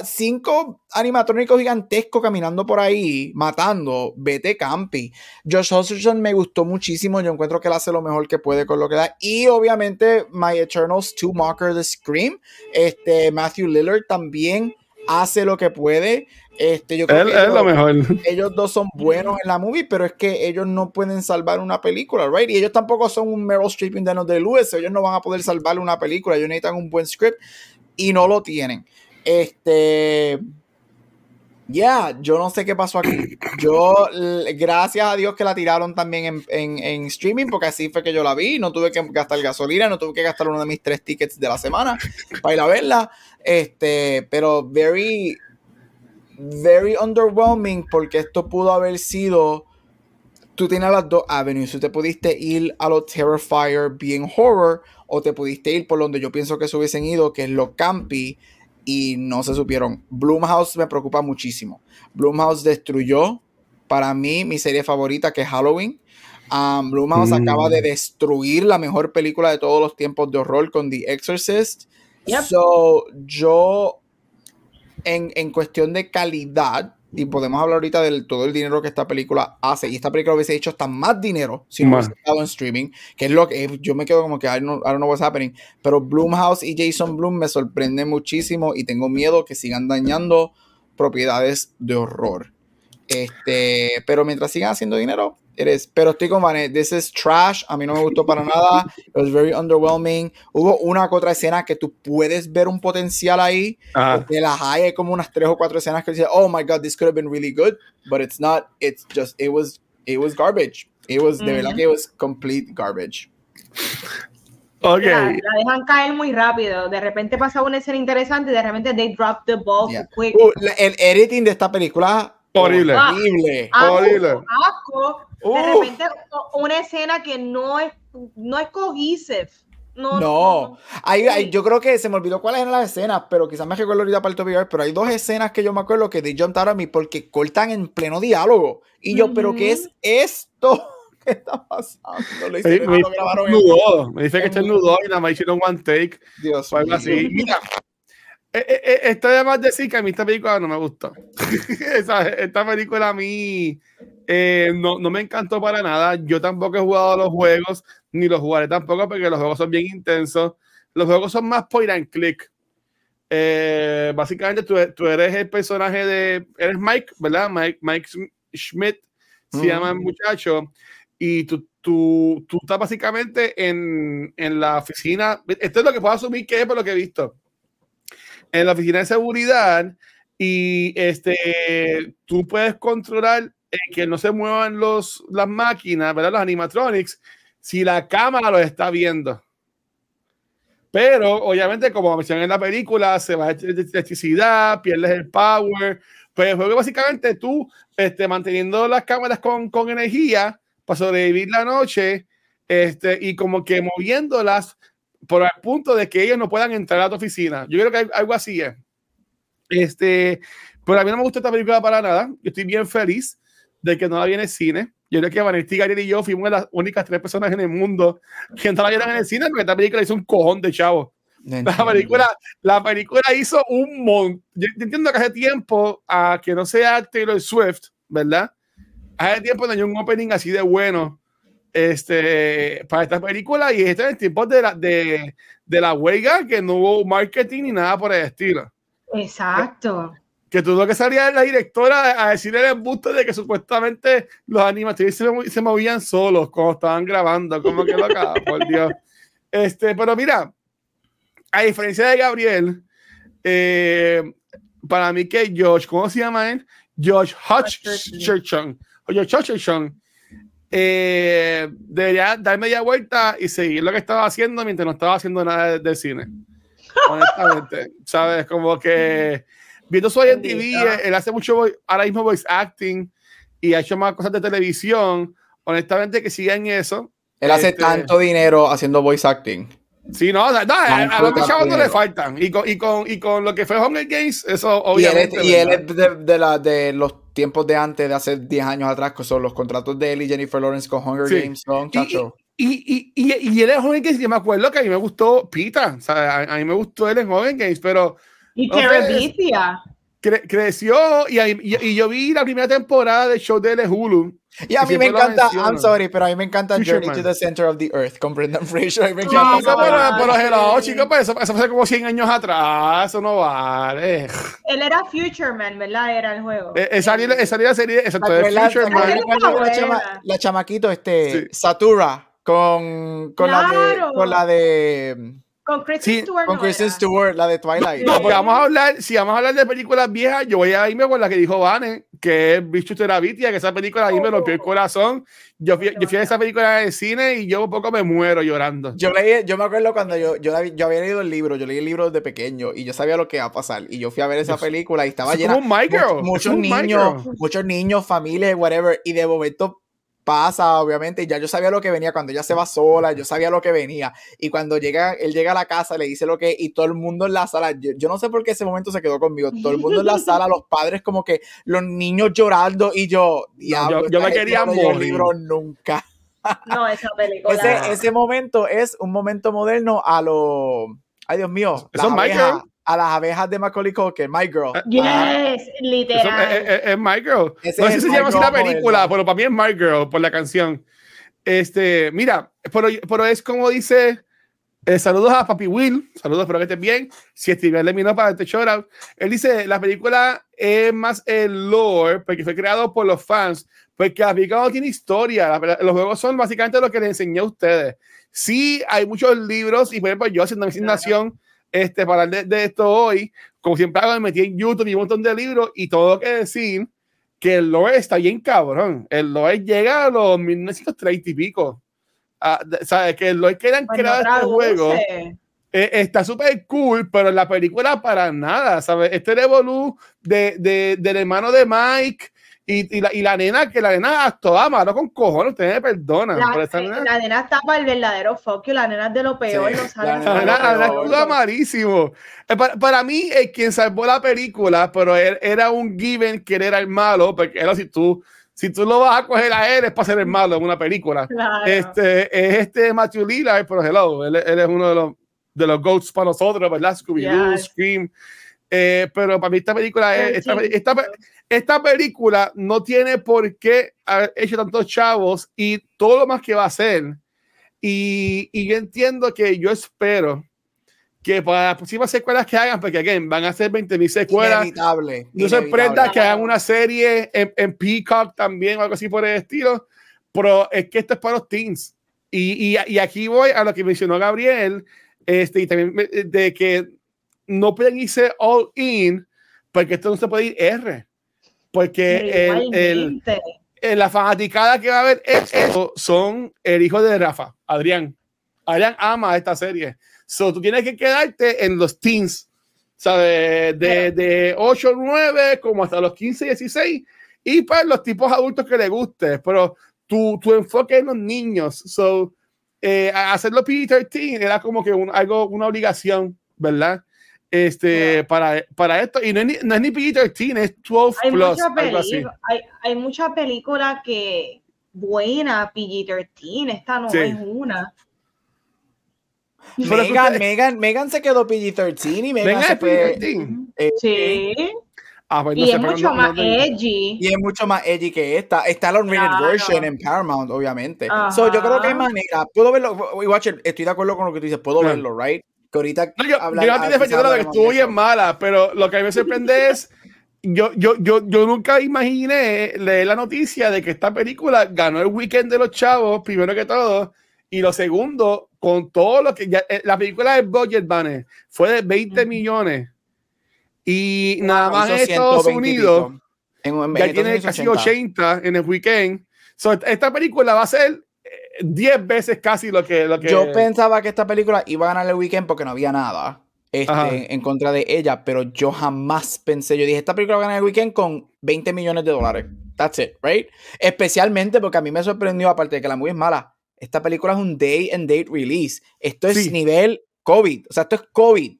cinco animatrónicos gigantescos caminando por ahí, matando, vete campi. Josh Hutcherson me gustó muchísimo, yo encuentro que él hace lo mejor que puede con lo que da. Y obviamente, My Eternals Two Mocker the Scream, este, Matthew Lillard también hace lo que puede. Este, yo creo que ellos, lo mejor. ellos dos son buenos en la movie, pero es que ellos no pueden salvar una película, right? Y ellos tampoco son un Meryl Streep de de Lewis, ellos no van a poder salvar una película, ellos necesitan un buen script y no lo tienen. Este. Ya, yo no sé qué pasó aquí. Yo, gracias a Dios que la tiraron también en, streaming, porque así fue que yo la vi. No tuve que gastar gasolina, no tuve que gastar uno de mis tres tickets de la semana para ir a verla. Este, pero very, very underwhelming, porque esto pudo haber sido. Tú tienes las dos avenues. Tú te pudiste ir a lo Terrifier bien horror, o te pudiste ir por donde yo pienso que se hubiesen ido, que es lo campy y no se supieron. Bloomhouse me preocupa muchísimo. Bloomhouse destruyó para mí mi serie favorita que es Halloween. Um, Bloomhouse mm. acaba de destruir la mejor película de todos los tiempos de horror con The Exorcist. So, yo, en, en cuestión de calidad, y podemos hablar ahorita de todo el dinero que esta película hace. Y esta película hubiese hecho hasta más dinero si no hubiese estado en streaming, que es lo que yo me quedo como que I don't, I don't know what's happening. Pero Bloomhouse y Jason Bloom me sorprenden muchísimo y tengo miedo que sigan dañando propiedades de horror. Este, pero mientras sigan haciendo dinero, eres. Pero estoy con Vanet, this is trash. A mí no me gustó para nada. It was very underwhelming. Hubo una u otra escena que tú puedes ver un potencial ahí. De las hay, hay como unas tres o cuatro escenas que dices, oh my god, this could have been really good, but it's not. It's just, it was, it was garbage. It was, de verdad que it was complete garbage. Okay. La, dejan caer muy rápido. De repente pasa una escena interesante y de repente they drop the ball quick. Uh, el editing de esta película horrible. Horrible. horrible. Asco, de repente una escena que no es, no es cohesive. No, no. Hay, yo creo que se me olvidó cuáles eran las escenas, pero quizás me recuerdo ahorita para el topic, pero hay dos escenas que yo me acuerdo que de out a mí porque cortan en pleno diálogo. Y yo, ¿pero qué es esto? ¿Qué está pasando? me, me, nudo. me dice que está nudo y nada más hicieron one take. Dios mío. así. Mira, eh, eh, eh, esto además de decir que a mí esta película no me gustó. esta película a mí no, no, me encantó para nada. Yo tampoco he jugado los juegos, ni los jugaré tampoco porque los juegos son bien intensos. Los juegos son más point and click. básicamente tú, tú, eres el personaje de... Eres Mike, ¿verdad? Mike, Mike Schmidt se llama el muchacho. Y tú, tú, tú estás básicamente en, en la oficina. Esto es lo que puedo asumir que es por lo que he visto en la oficina de seguridad y este, tú puedes controlar que no se muevan los, las máquinas, ¿verdad? Los animatronics, si la cámara lo está viendo. Pero obviamente, como mencioné en la película, se va electricidad, pierdes el power. Pues juego básicamente tú este, manteniendo las cámaras con, con energía para sobrevivir la noche este, y como que moviéndolas por el punto de que ellos no puedan entrar a tu oficina. Yo creo que algo así es. Este, pero a mí no me gusta esta película para nada. Yo estoy bien feliz de que no la en cine. Yo creo que Vanessa Gabriel y yo fuimos las únicas tres personas en el mundo que no la vieron en el cine porque esta película hizo un cojón de chavo. La película, la película hizo un montón. Yo entiendo que hace tiempo a que no sea Taylor Swift, ¿verdad? Hace tiempo no hay un opening así de bueno este, para esta película y este en tiempos de la, de, de la huelga que no hubo marketing ni nada por el estilo. Exacto. Que, tuvo que salir la directora a decir el embuste de que supuestamente los animadores se, movían solos cuando estaban grabando, como que loca, por Dios. Este, pero mira, a diferencia de Gabriel, eh, para mí que George, ¿cómo se llama él? George Hutcherson, George Hutcherson, eh, debería dar media vuelta y seguir lo que estaba haciendo mientras no estaba haciendo nada de, cine. Honestamente, ¿sabes? Como que viendo su en TV, él hace mucho ahora mismo voice acting y ha hecho más cosas de televisión. Honestamente, que siga en eso. Él hace este, tanto dinero haciendo voice acting. Sí, no, no a, los chavos no le faltan. Y con, y, con, y con lo que fue Hunger Games, eso obviamente. Y él es, de, de, la, de los tiempos de antes, de hace 10 años atrás, que son los contratos de él y Jennifer Lawrence con Hunger Games, son chacho. Y, y, y, y, él es Hunger Games, yo me acuerdo que a mí me gustó Pita, o sea, a, mí me gustó él en Hunger Games, pero... Y no Creció y, y, yo vi la primera temporada de show de Hulu. Y a mí me encanta, I'm sorry, pero a mí me encanta Journey to the Center of the Earth con Brendan Fraser. A me encanta. No, pero, hello, chicos, pues eso, eso, fue como 100 años atrás, eso no vale. Él era Future Man, ¿verdad? Era el juego. Eh, esa, esa la serie, exacto, de Future Man. La, chama, la, chamaquito, este, Satura, con, con, la de, con la de Con Kristen Stewart. Con Kristen Stewart, la de Twilight. No, pues vamos a hablar, si vamos a hablar de películas viejas, yo voy a irme con la que dijo Vane, que es Bicho Terabitia, que esa película ahí me rompió el corazón. Yo fui, yo fui a esa película en el cine y yo un poco me muero llorando. Yo leí, yo me acuerdo cuando yo, yo, yo había leído el libro, yo leí el libro desde pequeño y yo sabía lo que iba a pasar. Y yo fui a ver esa película y estaba llena de muchos niños, muchos niños, familias, whatever. Y de momento pasa, obviamente, y ya yo sabía lo que venía cuando ella se va sola, yo sabía lo que venía. Y cuando llega, él llega a la casa, le dice lo que, y todo el mundo en la sala, yo, no sé por qué ese momento se quedó conmigo, todo el mundo en la sala, los padres como que, los niños llorando, y yo, diablo, yo, me quería morir. libro nunca. No, esa película. Ese, ese momento es un momento moderno a lo, ay Dios mío, eso es Michael a las abejas de Macaulay Culkin, My Girl. Eh, yes, literal. es, My Girl. no sé si se llama así la película, pero para mí es My Girl por la canción. Este, mira, pero, pero es como dice. Eh, saludos a Papi Will, saludos, espero que estés bien. Si Steven le miró para este show él dice: La película es más el lore, porque fue creado por los fans, porque la película no tiene historia. los juegos son básicamente lo que le enseñé a ustedes. Sí, hay muchos libros, y por ejemplo, yo haciendo mi asignación este, para hablar de, esto hoy, como siempre hago, me metí en YouTube y un montón de libros y todo que decir que el lore está bien cabrón. El lore llega a los 1930 y pico. Ah, ¿Sabes? Que el lore que han creado este juego eh, está súper cool, pero en la película para nada, ¿sabes? Este revolú de, de, del hermano de Mike y, y, la, y, la, nena, que la nena actuaba malo con cojones, usted me perdona. La, nena. la nena está para el verdadero fuck la nena es de lo peor. Sí, la, nena, actúa malísimo. Eh, para, para, mí, eh, quien salvó la película, pero él, era un given que era el malo, porque era si tú, si tú lo vas a coger a él, es para ser el malo en una película. Claro. Este, es este Matthew Lillard, pero hello, él, él, es uno de los, de los goats para nosotros, ¿verdad? Scooby-Doo, Scream. Eh, pero para mí esta película es, esta, esta, esta película no tiene por qué haber hecho tantos chavos y todo lo más que va a hacer. Y, y yo entiendo que yo espero que para las próximas secuelas que hagan, porque again, van a ser 20.000 secuelas. Inevitable. No se sorprenda que hagan una serie en, en, Peacock también o algo así por el estilo. Pero es que esto es para los teens. Y, y, y aquí voy a lo que mencionó Gabriel, este, y también de que no pueden irse all in, porque esto no se puede ir R porque el, el, la fanaticada que va a ver esto son el hijo de Rafa, Adrián. Adrián ama esta serie. So, tú tienes que quedarte en los teens, ¿sabes? De, de 8, 9, como hasta los 15, 16, y para los tipos adultos que le guste, pero tu, tu enfoque en los niños. So, eh, hacerlo PG-13 era como que un, algo, una obligación, ¿verdad? Este, para, para esto. Y no es ni, no es ni PG-13, es 12 hay plus. Mucha hay, hay mucha película que buena PG-13, esta no es una. Megan, Megan, Megan se quedó PG-13 y Megan, se fue. Eh, sí. Ah, pues y es mucho más edgy. Y es mucho más edgy que esta. Está la unrated version en Paramount, obviamente. So, yo creo que hay manera. Puedo verlo. Watcher, estoy de acuerdo con lo que tú dices. Puedo verlo, right? Que ahorita yo, habla, yo no estoy defendiendo que estuvo bien mala, pero lo que a mí me sorprende es yo, yo, yo, yo nunca imaginé leer la noticia de que esta película ganó el weekend de los chavos, primero que todo, y lo segundo, con todo lo que ya, eh, la película de Budget Banner fue de 20 millones y nada más en Estados Unidos en, ya tiene casi 80 en el weekend. So, esta película va a ser 10 veces casi lo que, lo que. Yo pensaba que esta película iba a ganar el weekend porque no había nada este, en contra de ella, pero yo jamás pensé. Yo dije, esta película va a ganar el weekend con 20 millones de dólares. That's it, right? Especialmente porque a mí me sorprendió, aparte de que la movie es mala, esta película es un day and date release. Esto es nivel COVID. O sea, esto es COVID.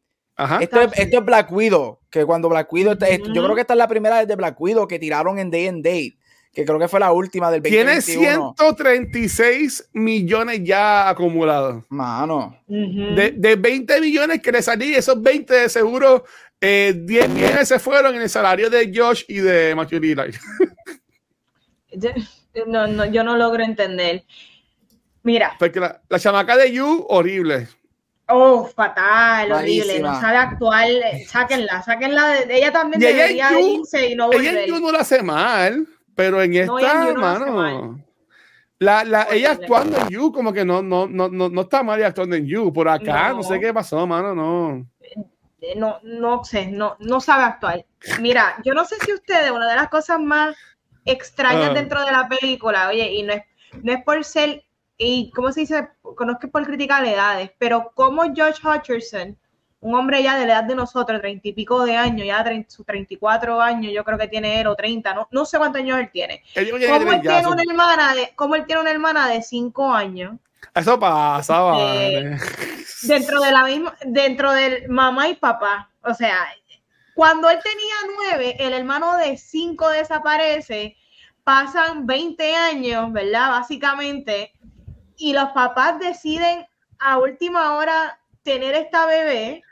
Esto, es, esto, es, Black Widow. Que cuando Black Widow. yo creo que esta es la primera de Black Widow que tiraron en day and date que creo que fue la última del 2021. Tiene 136 millones ya acumulados. Mano. de, de, 20 millones que le salí, esos 20 de seguro, eh, 10 millones se fueron en el salario de Josh y de Matthew Lillard. no, no, yo no logro entender. Mira. Porque la, la chamaca de You, horrible. Oh, fatal, horrible, no sabe actuar, sáquenla, sáquenla de, ella también debería irse y no volver. Ella en You no la hace mal. Pero en esta, hermano. La, la, ella actuando en You, como que no, no, no, no, no está mal actuando en You. Por acá, no, sé qué pasó, mano, no. Eh, no, no sé, no, no sabe actuar. Mira, yo no sé si ustedes, una de las cosas más extrañas ah. dentro de la película, oye, y no es, no es por ser, y cómo se dice, conozco por criticar edades, pero como George Hutcherson un hombre ya de la edad de nosotros, treinta y pico de años, ya sus 34 años, yo creo que tiene él, o 30, no, no sé cuántos años él tiene. ¿Cómo él, tiene una hermana de, ¿Cómo él tiene una hermana de 5 años? Eso pasaba. dentro de la misma, dentro del mamá y papá. O sea, cuando él tenía 9, el hermano de 5 desaparece, pasan 20 años, ¿verdad? Básicamente, y los papás deciden a última hora tener esta bebé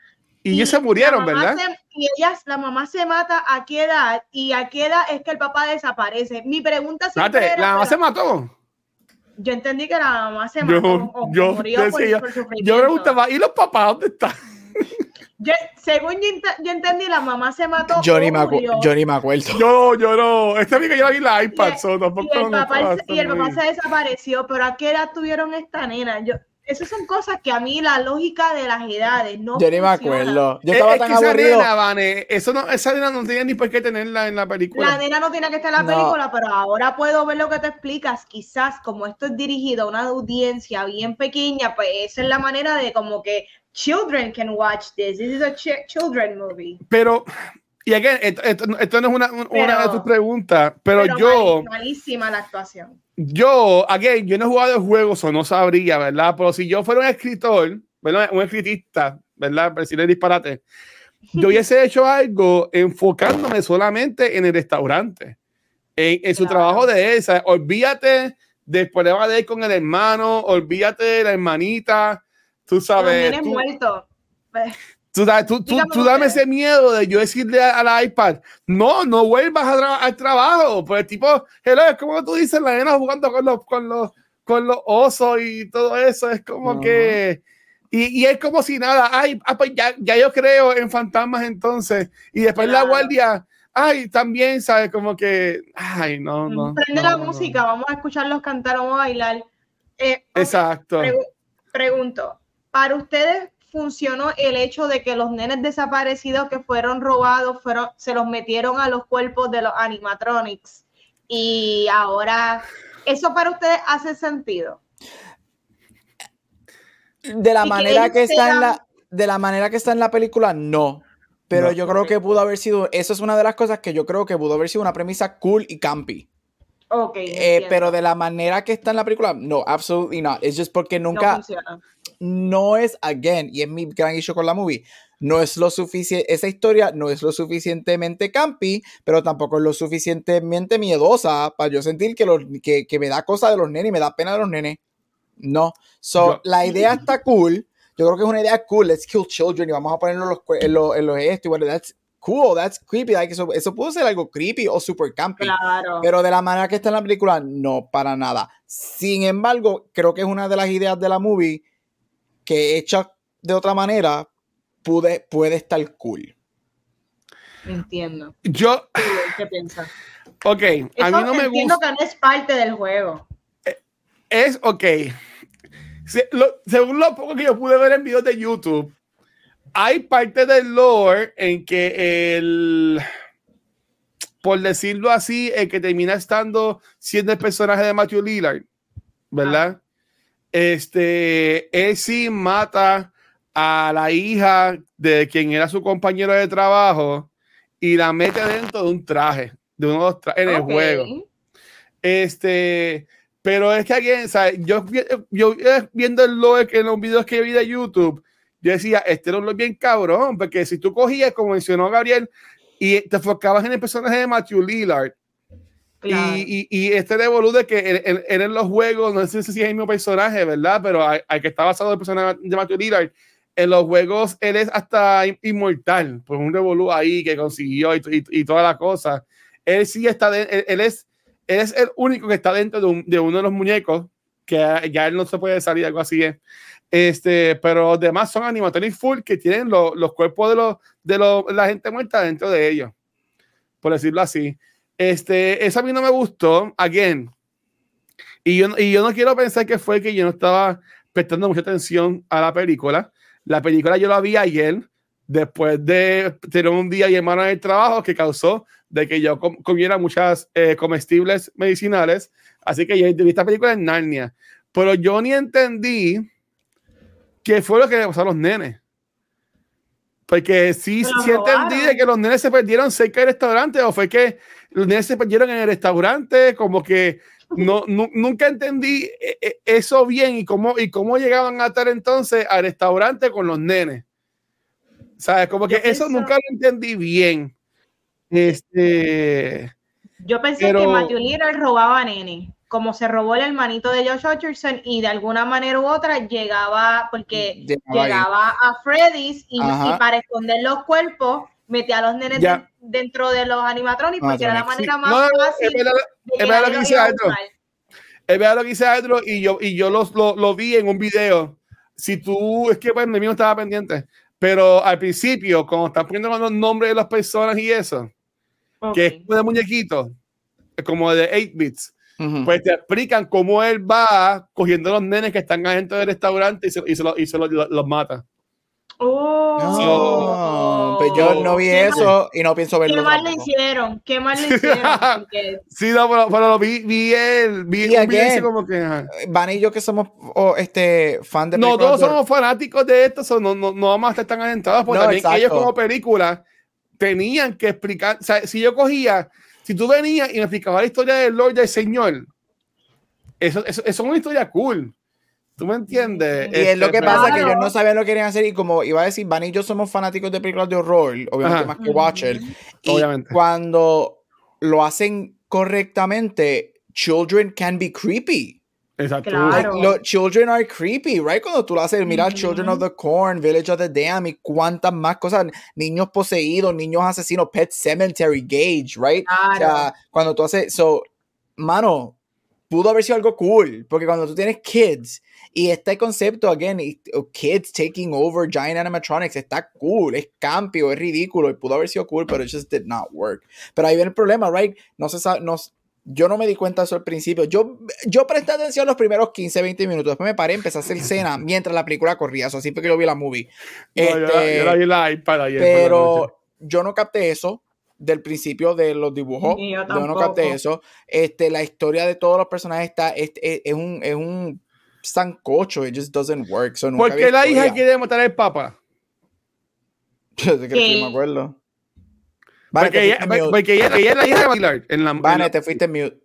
y, ellos se murieron, ¿verdad? y ellas, la mamá se mata a qué edad y a qué edad es que el papá desaparece. Mi pregunta siempre ¿La mamá se mató? Yo entendí que la mamá se mató yo, o yo, murió por, yo, yo preguntaba, ¿y los papás dónde están? Yo, según yo, entendí, la mamá se mató. Yo ni, me, yo ni me acuerdo. Yo, yo no. Este amigo yo la vi en la iPad, y, tampoco y el, papá, y el papá se desapareció, pero ¿a qué edad tuvieron esta nena? Yo, esas son cosas que a mí la lógica de las edades no. Yo ni me acuerdo. Yo estaba tan aburrido. Esa eso no, esa nena no tenía ni por qué tenerla en la película. La nena no tiene que estar en la película, pero ahora puedo ver lo que te explicas. Quizás como esto es dirigido a una audiencia bien pequeña, pues esa es la manera de como que children can watch this. This is a children movie. Pero y again, esto, esto, no es una, una de tus preguntas, pero, yo. Malísima la actuación. Yo, again, yo no he jugado juegos o no sabría, ¿verdad? Pero si yo fuera un escritor, ¿verdad? Un escritista, ¿verdad? Para decirle disparate, yo hubiese hecho algo enfocándome solamente en el restaurante, en, en su trabajo de esa. Olvídate del problema de él con el hermano, olvídate de la hermanita, tú sabes. Tú, muerto. Tú, tú, dame ese miedo de yo decirle a, la iPad, no, no vuelvas al trabajo. Pues tipo, hello, es como tú dices, la nena jugando con los, con los, con los osos y todo eso. Es como que. Y, y, es como si nada, ay, ah, pues ya, ya, yo creo en fantasmas entonces. Y después la guardia, ay, también, ¿sabes? Como que, ay, no, no. Prende la música, vamos a escucharlos cantar, vamos a bailar. Eh, Exacto. pregunto, para ustedes, funcionó el hecho de que los nenes desaparecidos que fueron robados fueron, se los metieron a los cuerpos de los animatronics. Y ahora, ¿eso para ustedes hace sentido? De la manera que, está en la de la manera que está en la película, no. Pero yo creo que pudo haber sido, eso es una de las cosas que yo creo que pudo haber sido una premisa cool y campy. Ok. Eh, pero de la manera que está en la película, no, absolutely not. Es just porque nunca, no es, again, y es mi gran issue con la movie, no es lo suficiente, esa historia no es lo suficientemente campi, pero tampoco es lo suficientemente miedosa para yo sentir que, lo, que, que, me da cosa de los nenes y me da pena de los nenes. No. So, la idea está cool. Yo creo que es una idea cool. Let's kill children y vamos a ponerlo en los, en los, esto. Y bueno, that's cool, that's creepy. Like, eso, eso pudo ser algo creepy o super campy. Claro. Pero de la manera que está en la película, no, para nada. Sin embargo, creo que es una de las ideas de la movie que hecha de otra manera puede, puede estar cool. Entiendo. Yo. ¿Qué piensas? Ok, a mí no me gusta. que no es parte del juego. Eh, es, ok. según lo poco que yo pude ver en videos de YouTube, hay parte del lore en que el. Por decirlo así, el que termina estando siendo el personaje de Matthew Lillard, ¿verdad? Este, sí mata a la hija de quien era su compañero de trabajo y la mete dentro de un traje, de uno en el juego. Este, pero es que alguien, Yo, yo viendo el lore en los videos que vi de YouTube, yo decía, este era un bien cabrón, porque si tú cogías, como mencionó Gabriel, y te enfocabas en el personaje de Matthew Lillard, y, y, este de que él, en los juegos, no sé si es el mismo personaje, ¿verdad? Pero hay, que está basado el personaje de Matthew Lillard. En los juegos él es hasta inmortal, pues un revolú ahí que consiguió y, y, toda la cosa. Él sí está, de, él, es, él es el único que está dentro de, de, uno de los muñecos, que ya él no se puede salir, algo así es. Este, pero los demás son animatronics full que tienen los cuerpos de, los, de los, la gente muerta dentro de ellos, por decirlo así. Este, esa a mí no me gustó. Again, Y yo, y yo no quiero pensar que fue que yo no estaba prestando mucha atención a la película. La película yo la vi ayer, después de tener un día y hermano en el trabajo que causó de que yo comiera muchas eh, comestibles medicinales. Así que yo vi esta película en Narnia. Pero yo ni entendí qué fue lo que le pasó a los nenes. Porque sí, sí entendí de que los nenes se perdieron cerca del restaurante o fue que los nenes se perdieron en el restaurante, como que no, nunca entendí eh, eh, eso bien y cómo, y cómo llegaban a estar entonces al restaurante con los nenes. ¿Sabes? Como que eso nunca lo entendí bien. Este. Yo pensé que Matthew Little robaba a Nene, como se robó el hermanito de Josh Hutcherson y de alguna manera u otra llegaba, porque llegaba a Freddy's y, para esconder los cuerpos metía a los nenes dentro de los animatronics porque era la manera más fácil. Es verdad, lo que dice Adro. Es verdad lo que dice Adro y yo, y yo lo, lo, vi en un video. Si tú, es que pues, mi no estaba pendiente, pero al principio, cuando están poniendo los nombres de las personas y eso, que es como de muñequito, como de 8 bits, pues te explican cómo él va cogiendo los nenes que están adentro del restaurante y se, y se, y se los mata. Oh, pues yo no vi eso y no pienso verlo. Qué mal le hicieron, qué mal le hicieron. sí, no, pero, pero vi, vi el, vi, el como que. Van y yo que somos oh, este fan de No, todos somos fanáticos de esto, no, no, no vamos a estar tan alentados, porque también ellos como película tenían que explicar, o sea, si yo cogía, si tú venías y me explicabas la historia del Lord y del Señor, eso, eso, eso es una historia cool. ¿Tú me entiendes? Y es lo este, que pasa, que ellos no sabían lo que querían hacer y como iba a decir, Van y yo somos fanáticos de películas de horror, obviamente más que Watcher. Y obviamente. cuando lo hacen correctamente, children can be creepy. Exacto. Los children are creepy, right? Cuando tú lo haces, mira Children of the Corn, Village of the Dam y cuántas más cosas, niños poseídos, niños asesinos, Pet Cemetery, Gage, right? O sea, cuando tú haces, so, mano, pudo haber sido algo cool, porque cuando tú tienes kids y este concepto, again, kids taking over giant animatronics, está cool, es campio, es ridículo, y pudo haber sido cool, pero it just did not work. Pero ahí viene el problema, right? No se sabe, no, yo no me di cuenta de eso al principio. Yo, yo presté atención los primeros 15, 20 minutos. Después me paré, empecé a hacer escena mientras la película corría. Eso así fue que yo vi la movie. Este, pero yo no capté eso del principio de los dibujos. Yo, no capté eso. Este, la historia de todos los personajes está, es, es, un, es un sancocho. It just doesn't work. So ¿Por qué la hija quiere matar al papá? ¿De que me acuerdo? porque, ella, porque ella, ella, es la hija de bailar en la. Vale, te fuiste mute.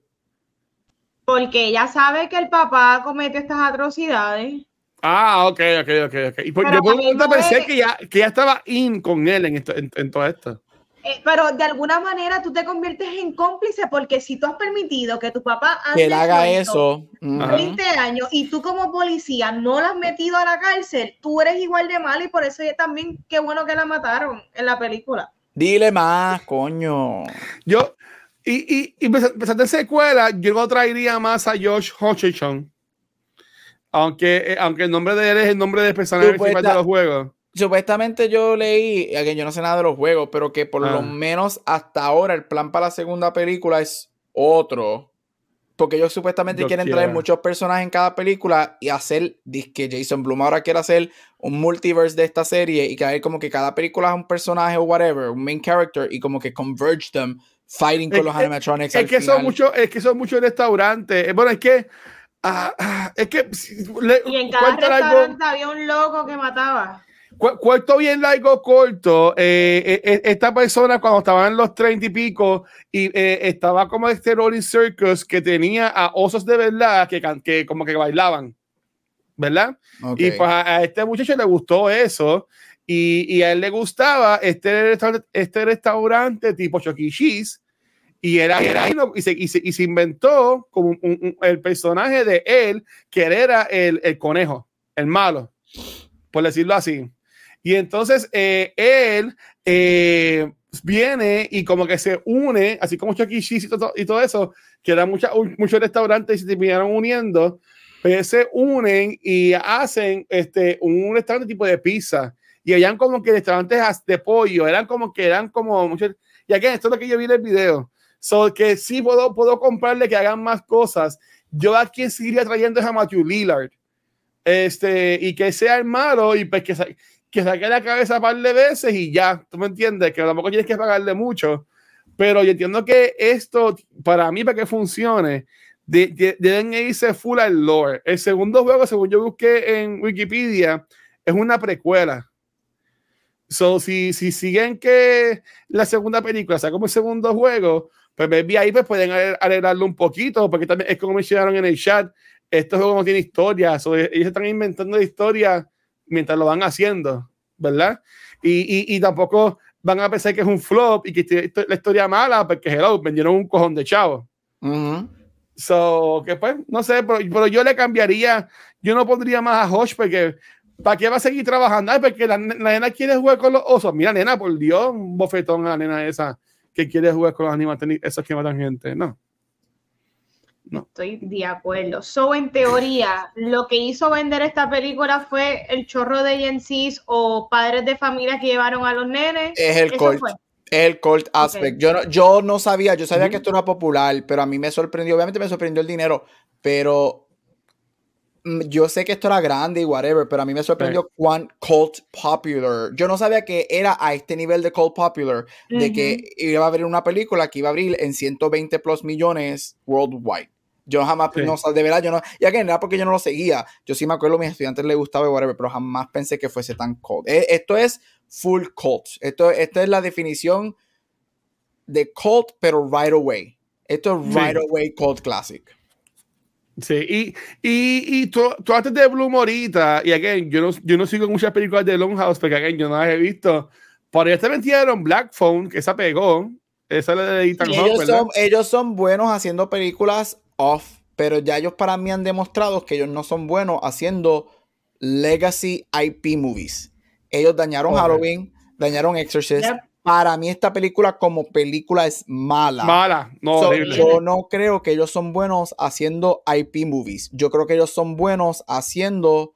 Porque ella sabe que el papá comete estas atrocidades. Ah, ok, ok, ok, ok. Y pues, yo por un pensé que, ya, que ya estaba in con él en, esto, en, en todo esto. Eh, pero de alguna manera tú te conviertes en cómplice porque si tú has permitido que tu papá que haga eso 20 años y tú como policía no la has metido a la cárcel, tú eres igual de malo y por eso también qué bueno que la mataron en la película. Dile más, coño. Yo, y, y, y empezando en secuela, yo no traería más a Josh Hutcherson. Aunque, eh, aunque el nombre de él es el nombre del personaje principal de los juegos supuestamente yo leí, que yo no sé nada de los juegos, pero que por lo ah. menos hasta ahora el plan para la segunda película es otro. Porque ellos supuestamente quieren traer muchos personajes en cada película y hacer, que Jason Blum ahora quiere hacer un multiverse de esta serie y que hay como que cada película es un personaje o whatever, un main character y como que converge them fighting con los animatronics. Es, que son muchos, es que son muchos restaurantes. Eh, bueno, es que ah, ah, es que y en cada restaurante había un loco que mataba. Cuarto bien largo, corto. Eh, eh, eh, esta persona, cuando estaba en los treinta y pico, y estaba como este Rolling Circus que tenía a osos de verdad que, que como que bailaban, ¿verdad? Y pues a, este muchacho le gustó eso. Y, y, a él le gustaba este restaurante, este restaurante tipo Chucky e. Cheese. Y, era, era y, se, y, se, y, se, inventó como el personaje de él, que era el, el conejo, el malo, por decirlo así. Y entonces eh, él eh, viene y como que se une, así como Chucky e. Cheese y todo, y todo eso, que eran muchos restaurantes y se terminaron uniendo, pues se unen y hacen este, un restaurante tipo de pizza. Y habían como que restaurantes de pollo, eran como que eran como muchos. Y aquí, esto es lo que yo vi en el video. So que sí puedo, puedo comprarle que hagan más cosas. yo a quien seguiría trayendo es a Matthew Lillard. Este, y que sea el malo y pues que, que saque la cabeza un par de veces y ya, tú me entiendes, que tampoco tienes que pagarle mucho. Pero yo entiendo que esto, para mí, para que funcione, de, deben irse full al lore. El segundo juego, según yo busqué en Wikipedia, es una precuela. So, si, si siguen que la segunda película sea como el segundo juego, pues maybe ahí pues pueden alegrarlo un poquito, porque también es como mencionaron en el chat, estos juegos no tienen historia, so, ellos están inventando historia mientras lo van haciendo, ¿verdad? Y, y, y, tampoco van a pensar que es un flop y que la historia mala, porque hello, vendieron un cojón de chavo. So, que pues, no sé, pero, pero, yo le cambiaría, yo no pondría más a Hosh porque ¿para qué va a seguir trabajando? Ay, porque la, la, nena quiere jugar con los osos. Mira, nena, por Dios, un bofetón a la nena esa que quiere jugar con los animales, esos que matan gente. No. No. Estoy de acuerdo. So, en teoría, lo que hizo vender esta película fue el chorro de agencies o padres de familia que llevaron a los nenes. Es el cult. Es el cult aspect. Yo, no, yo no sabía, yo sabía que esto era popular, pero a mí me sorprendió, obviamente me sorprendió el dinero, pero mm, yo sé que esto era grande y whatever, pero a mí me sorprendió cuán cult popular. Yo no sabía que era a este nivel de cult popular, de que iba a haber una película que iba a abrir en 120 plus millones worldwide. Yo jamás, no, de verdad, yo no, y aquí era porque yo no lo seguía. Yo sí me acuerdo, a mis estudiantes les gustaba, whatever, pero jamás pensé que fuese tan cult. Eh, esto es full cult. Esto, esta es la definición de cult, pero right away. Esto es right away cult classic. Sí, y, y, y tú, tú antes de Bloom ahorita, y again, yo no, yo no sigo muchas películas de Longhouse, porque again, yo no las he visto. Por ahí te metieron Black Phone, que esa pegó. Esa de Ethan ellos, son, ellos son buenos haciendo películas off, pero ya ellos para mí han demostrado que ellos no son buenos haciendo legacy IP movies. Ellos dañaron Halloween, dañaron Exorcist. Para mí esta película como película es mala. Mala, no, Yo no creo que ellos son buenos haciendo IP movies. Yo creo que ellos son buenos haciendo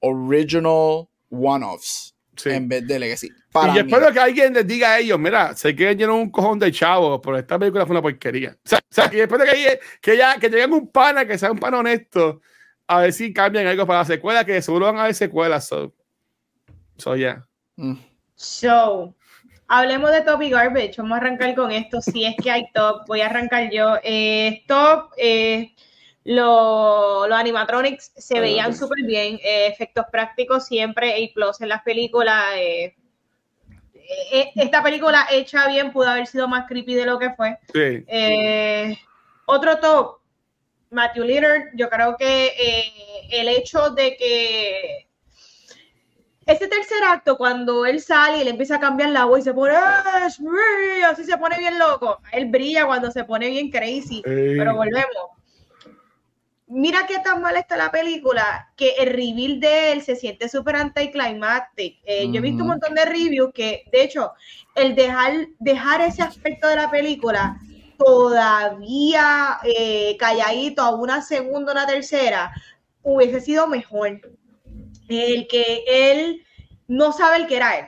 original one-offs en vez de Legacy. y espero que alguien les diga a ellos, mira, sé que lleno un cojón de chavos, pero esta película fue una porquería. O sea, que espero que, que, ya, que lleguen un pana, que sea un pana honesto, a ver si cambian algo para la secuela, que seguro van a haber secuelas. So, so yeah. Mm. So, hablemos de Top y Garbage. Vamos a arrancar con esto. Si es que hay top, voy a arrancar yo. Eh, top, eh, los animatronics se veían súper bien, eh, efectos prácticos siempre A plus en las películas. Eh, eh, esta película hecha bien pudo haber sido más creepy de lo que fue. otro top, Matthew Lillard, yo creo que el hecho de que ese tercer acto, cuando él sale y le empieza a cambiar la voz y se pone, así se pone bien loco. Él brilla cuando se pone bien crazy. Pero volvemos mira qué tan mal está la película que el reveal de él se siente súper anticlimactic. Eh, Yo he visto un montón de reviews que, de hecho, el dejar, dejar ese aspecto de la película todavía eh, calladito a una segunda o una tercera hubiese sido mejor. El que él no sabe el que era él.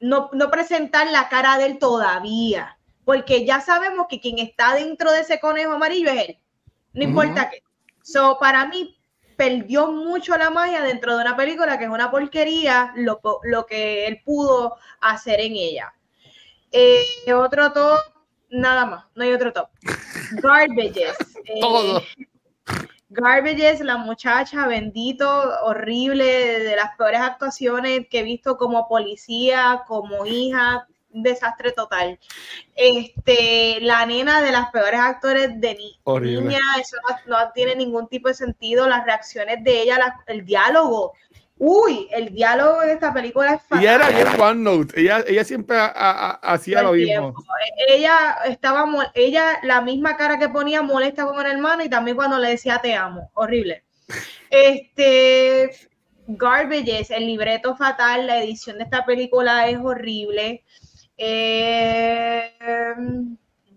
No, no presentar la cara de él todavía. Porque ya sabemos que quien está dentro de ese conejo amarillo es él. No importa qué. So, para mí, perdió mucho la magia dentro de una película que es una porquería lo, lo que él pudo hacer en ella. Eh, otro top, nada más, no hay otro top. Garbages. Eh, Garbages, la muchacha, bendito, horrible, de las peores actuaciones que he visto como policía, como hija, desastre total. Este, la nena de las peores actores de niña, eso no, tiene ningún tipo de sentido. Las reacciones de ella, el diálogo. Uy, el diálogo de esta película es fatal. Y era bien OneNote. Ella, ella siempre hacía lo mismo. Ella estaba, ella, la misma cara que ponía molesta con el hermano y también cuando le decía te amo. Horrible. Este, Garbages, el libreto fatal, la edición de esta película es horrible. Eh,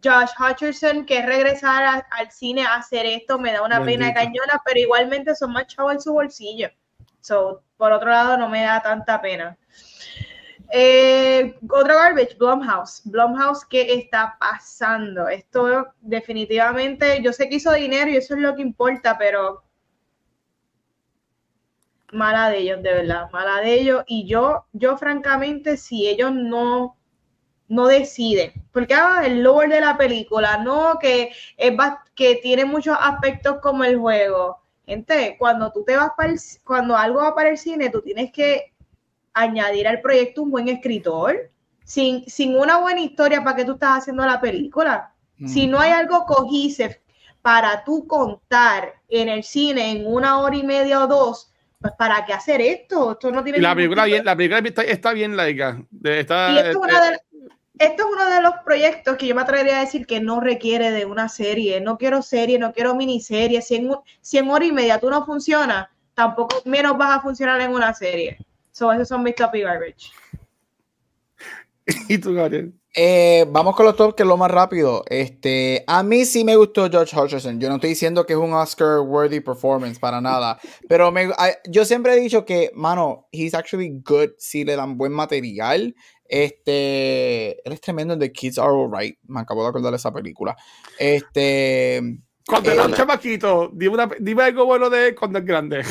Josh Hutcherson, que regresar al cine a hacer esto, me da una pena cañona, pero igualmente son más chavos en su bolsillo. So, por otro lado, no me da tanta pena. Eh, garbage, Blumhouse. Blumhouse, ¿qué está pasando? Esto definitivamente, yo sé que hizo dinero y eso es lo que importa, pero mala de ellos, de verdad, mala de ellos. Y yo, yo francamente, si ellos no, no deciden, porque ah, el lower de la película, no, que, es, que tiene muchos aspectos como el juego. Gente, cuando tú te vas para el, cuando algo va para el cine, tú tienes que añadir al proyecto un buen escritor. Sin, sin una buena historia, ¿para qué tú estás haciendo la película? Si no hay algo cohesive para tú contar en el cine en una hora y media o dos, pues ¿para qué hacer esto? Esto no tiene la película, bien, la película está, bien laica. Está, y esto, es eh, esto es uno de los proyectos que yo me atrevería a decir que no requiere de una serie. No quiero serie, no quiero miniserie. Si en, si en hora y media tú no funciona, tampoco menos vas a funcionar en una serie. So, esos son mis top garbage. ¿Y tú, Gabriel? Eh, vamos con los top, que es lo más rápido. Este, a mí sí me gustó George Hutcherson. Yo no estoy diciendo que es un Oscar-worthy performance para nada. Pero me, yo siempre he dicho que, mano, he's actually good si le dan buen material. Este, él es tremendo en The Kids Are Alright. Me acabo de acordar de esa película. Este. Cuando era un chamaquito, dime, dime, algo bueno de cuando es grande.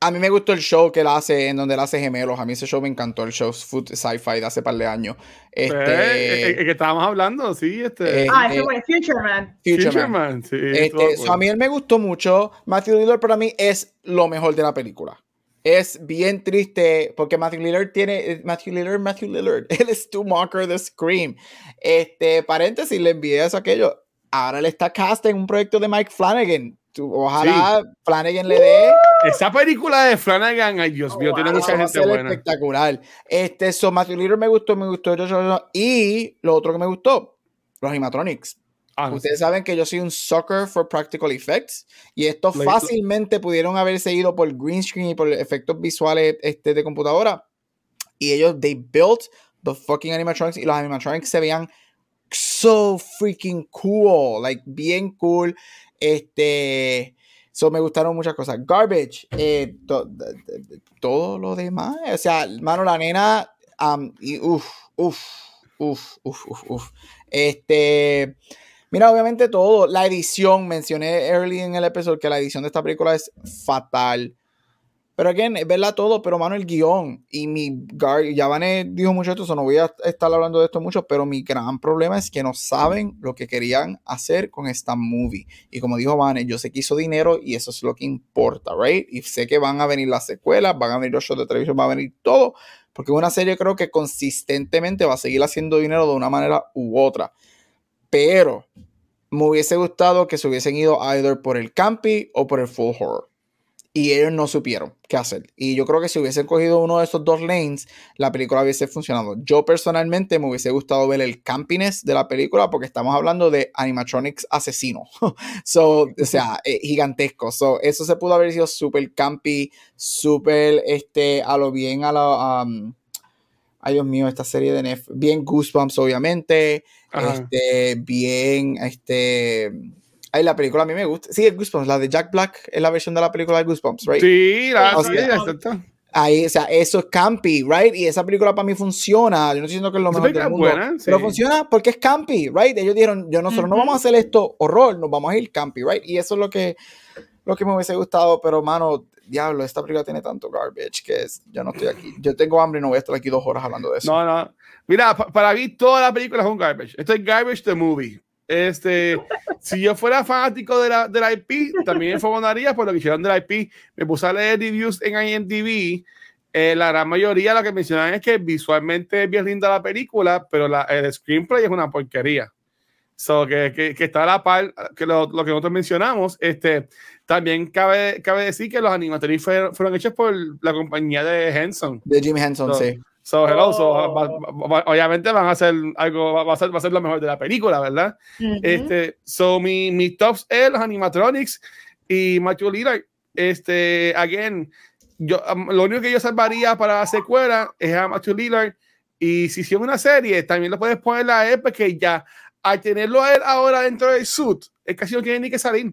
A mí me gustó el show que él hace, en donde él hace gemelos. A mí ese show me encantó, el show Food Sci-Fi de hace par de años. Este, pues, el, que estábamos hablando, sí. Este, eh, ah, ese fue Future Man. Future, Man. sí. Este, a mí él me gustó mucho. Matthew Lillard para mí es lo mejor de la película es bien triste porque Matthew Lillard tiene eh, Matthew Lillard, Matthew Lillard, él es Stu Marker de Scream. Este, paréntesis, le envié eso aquello. Ahora él está cast en un proyecto de Mike Flanagan. Ojalá Flanagan le dé. Esa película de Flanagan, ay Dios mío, tiene mucha gente buena. Espectacular. Este, so Matthew Lillard me gustó, me gustó. Y lo otro que me gustó, los animatronics. Ah, Ustedes saben que yo soy un sucker for practical effects y esto fácilmente pudieron haber seguido por green screen y por efectos visuales este, de computadora. Y ellos, they built the fucking animatronics y los animatronics se veían so freaking cool, like bien cool. Este, so me gustaron muchas cosas. Garbage, eh, todo lo demás, o sea, mano, la nena, um, y uff, uff, uff, uff, uff, este Mira, obviamente todo, la edición, mencioné early en el episodio que la edición de esta película es fatal. Pero again, es verdad todo, pero mano, el guion y mi ya Vané dijo mucho esto, no voy a estar hablando de esto mucho, pero mi gran problema es que no saben lo que querían hacer con esta movie. Y como dijo Vane, yo sé que hizo dinero y eso es lo que importa, right? Y sé que van a venir las secuelas, van a venir los shows de televisión, va a venir todo, porque una serie creo que consistentemente va a seguir haciendo dinero de una manera u otra pero me hubiese gustado que se hubiesen ido either por el campi o por el full horror. Y ellos no supieron qué hacer. Y yo creo que si hubiesen cogido uno de esos dos lanes, la película hubiese funcionado. Yo personalmente me hubiese gustado ver el campiness de la película porque estamos hablando de animatronics asesinos. so, o sea, eh, gigantesco. So, eso se pudo haber sido súper campy, súper este, a lo bien, a la... Um, ay Dios mío, esta serie de Netflix, bien Goosebumps obviamente, este, bien, este, ay, la película a mí me gusta, sí, Goosebumps, la de Jack Black es la versión de la película de Goosebumps, right? Sí, la, sí, Ahí, o sea, eso es campy, right? Y esa película para mí funciona. Yo no estoy diciendo que es lo mejor del mundo. Buena, Pero funciona porque es campy, right? Ellos dijeron, yo nosotros no vamos a hacer esto horror, nos vamos a ir campy, right? Y eso es lo que, lo que me hubiese gustado, pero mano, diablo, esta película tiene tanto garbage que es, yo no estoy aquí. Yo tengo hambre y no voy a estar aquí dos horas hablando de eso. No, no. Mira, para mí toda la película es un garbage. Esto es garbage the movie. Este, si yo fuera fanático de la, de la IP, también me fogonaría por lo que hicieron de la IP. Me puse a leer reviews en IMDb. Eh, la gran mayoría lo que mencionan es que visualmente es bien linda la película, pero la, el screenplay es una porquería. So, que, que, que, está a la par que lo, lo, que nosotros mencionamos. Este, también cabe, cabe decir que los animatronics fueron, fueron, hechos por la compañía de Henson. De Jimmy Henson, sí. So, hello, so, oh. obviamente van a hacer algo, va a ser, va a ser lo mejor de la película, ¿verdad? este, so, mi, mi tops es los animatronics y Matthew Lillard. Este, again, yo, um, lo único que yo salvaría para la secuela es a Matthew Lillard. Y si hicieron una serie, también lo puedes poner a él, porque ya al tenerlo a él ahora dentro del suit, es casi no tiene ni que salir.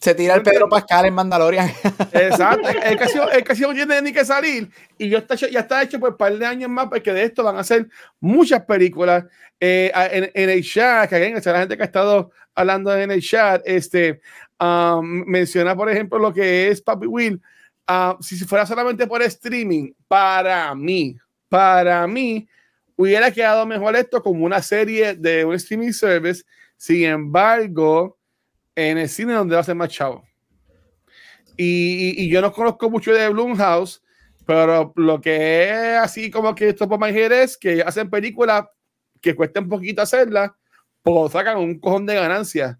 Se tira el Pedro Pascal en Mandalorian. Exacto. El casi no tiene ni que salir. Y ya está, ya está hecho por un par de años más, porque de esto van a hacer muchas películas. Eh, en, el chat, que hay la gente que ha estado hablando en el chat, este, um, menciona, por ejemplo, lo que es Papi Will. Uh, si fuera solamente por streaming, para mí, para mí, hubiera quedado mejor esto como una serie de un streaming service. Sin embargo, en el cine donde va a ser más chavo. Y, y, yo no conozco mucho de Blumhouse, pero lo que es así como que esto por my es que hacen películas que cuesta un poquito hacerlas, pues sacan un cojón de ganancias.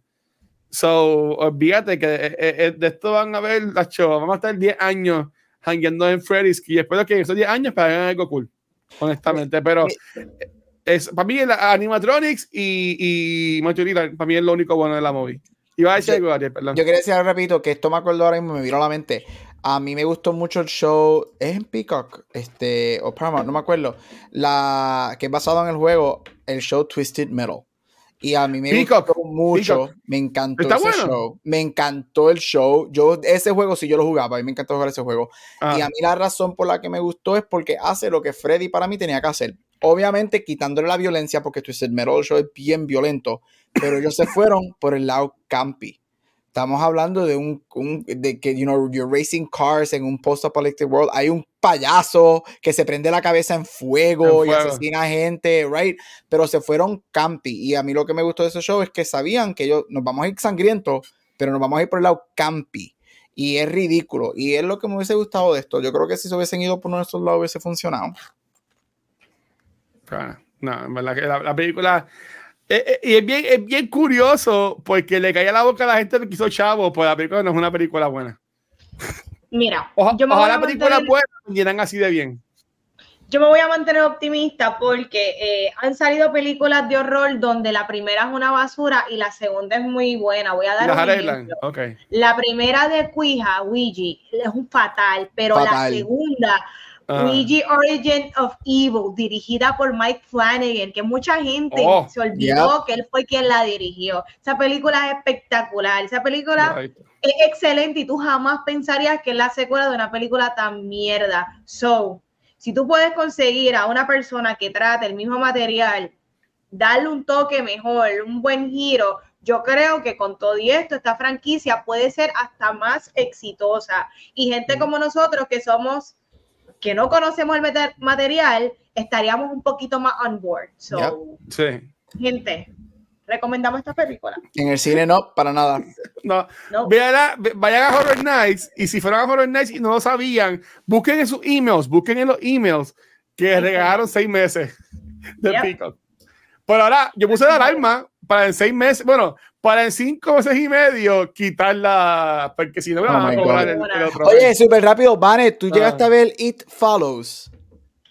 So, olvídate que eh, eh, eh, de esto van a ver las shows. Vamos a estar 10 años hangueando en Freddy's y espero que en esos 10 años hagan algo cool, honestamente. Pero es, para mí, la animatronics y, y para mí es lo único bueno de la movie. Iba a decir algo, Ariel, perdón. Yo quería decir, repito, que esto me acuerdo ahora mismo, me vino a la mente. A mí me gustó mucho el show, es en Peacock, este, o Paramount, no me acuerdo, la que es basado en el juego, el show Twisted Metal. Y a mí me gustó mucho, me encantó ese show, me encantó el show. Yo ese juego sí yo lo jugaba, a mí me encantó jugar ese juego. Ah. Y a mí la razón por la que me gustó es porque hace lo que Freddy para mí tenía que hacer. Obviamente quitándole la violencia porque Twisted Metal Show es bien violento, pero ellos se fueron por el lado campi. Estamos hablando de un, de que, you know, you're racing cars en un post-apocalyptic world. Hay un payaso que se prende la cabeza en fuego, y asesina gente, right? Pero se fueron campi. Y a mí lo que me gustó de ese show es que sabían que ellos nos vamos a ir sangrientos, pero nos vamos a ir por el lado campi. Y es ridículo. Y es lo que me hubiese gustado de esto. Yo creo que si se hubiesen ido por nuestros lados hubiese funcionado. No, en verdad que la película eh, eh, y es bien, es bien curioso porque le caía la boca a la gente que quiso Chavo, pues la película no es una película buena. Mira, yo me ojalá la película buena así de bien. Yo me voy a mantener optimista porque eh, han salido películas de horror donde la primera es una basura y la segunda es muy buena. Voy a dar un ejemplo. La primera de Cuija, Ouija, es un fatal, pero la segunda Uh, Origin of Evil, dirigida por Mike Flanagan, que mucha gente oh, se olvidó que él fue quien la dirigió. Esa película es espectacular, esa película es excelente y tú jamás pensarías que es la secuela de una película tan mierda. So, si tú puedes conseguir a una persona que trate el mismo material, darle un toque mejor, un buen giro, yo creo que con todo esto, esta franquicia puede ser hasta más exitosa. Y gente mm. como nosotros que somos que no conocemos el material, estaríamos un poquito más on board. So, sí. Gente, recomendamos esta película. En el cine no, para nada. No, no. vayan a Horror Nights y si fueron a Horror Nights y no lo sabían, busquen en sus emails, busquen en los emails que regalaron seis meses de yep. Por ahora, yo puse la alarma para en seis meses, bueno, para en cinco meses y medio quitarla, porque si no me van a oh cobrar el, otro. Oye, súper rápido, Vane, tú llegaste a ver It Follows.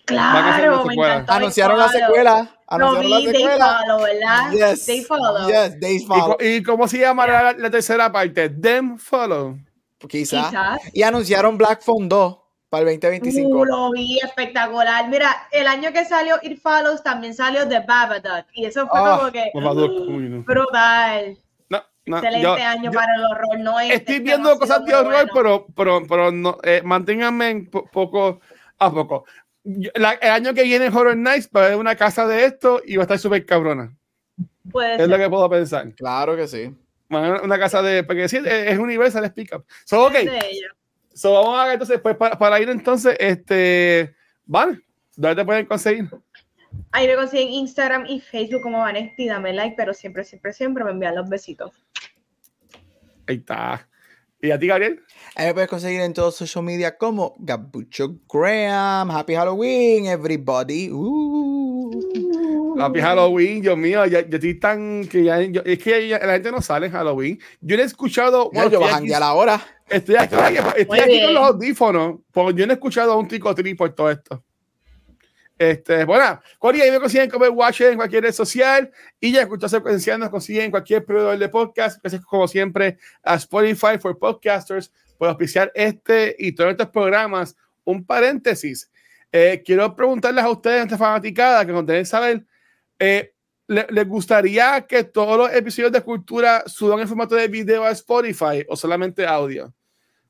Claro, me encantó. Anunciaron la secuela. Anunciaron la secuela. They Follow, ¿verdad? Yes. They Follow. Yes, They Follow. ¿Y, cómo se llama la, la, tercera parte? Them Follow. Quizás. Quizás. Y anunciaron Black Phone 2 para el 2025. Uh, lo vi espectacular. Mira, el año que salió It Follows también salió The Babadook. Y eso fue ah, como que. Uh, brutal. No, no, Excelente año para el horror. No es estoy viendo cosas de horror, pero, pero, pero no, eh, manténganme poco a poco. el año que viene Horror Nights va a haber una casa de esto y va a estar súper cabrona. Puede es lo que puedo pensar. Claro que sí. Una, casa de. Porque sí, es, Universal, es Pick Up. So, ok. So, vamos a ver entonces, pues para, ir entonces, este, vale, ¿dónde te pueden conseguir? Ahí me consiguen Instagram y Facebook como Vanesti, dame like, pero siempre, siempre, siempre me envían los besitos. Ahí está. ¿Y a ti, Gabriel? Ahí me puedes conseguir en todos social media como Gabucho Graham. Happy Halloween, everybody. Uh. Happy Halloween, Dios mío. Ya, estoy tan. Que ya, es que la gente no sale en Halloween. Yo le he escuchado. Bueno, yo bajan ya la hora. Estoy aquí, estoy aquí con los audífonos, porque yo no he escuchado a un tico tri por todo esto. Este, bueno, Cori, ahí me consiguen como Watch en cualquier red social y ya escuchas secuencial nos consiguen en cualquier proveedor de podcast. Gracias, como siempre, a Spotify for Podcasters por auspiciar este y todos estos programas. Un paréntesis. Eh, quiero preguntarles a ustedes, esta fanaticada, que nos deben saber, eh, ¿les gustaría que todos los episodios de cultura suban en formato de video a Spotify o solamente audio?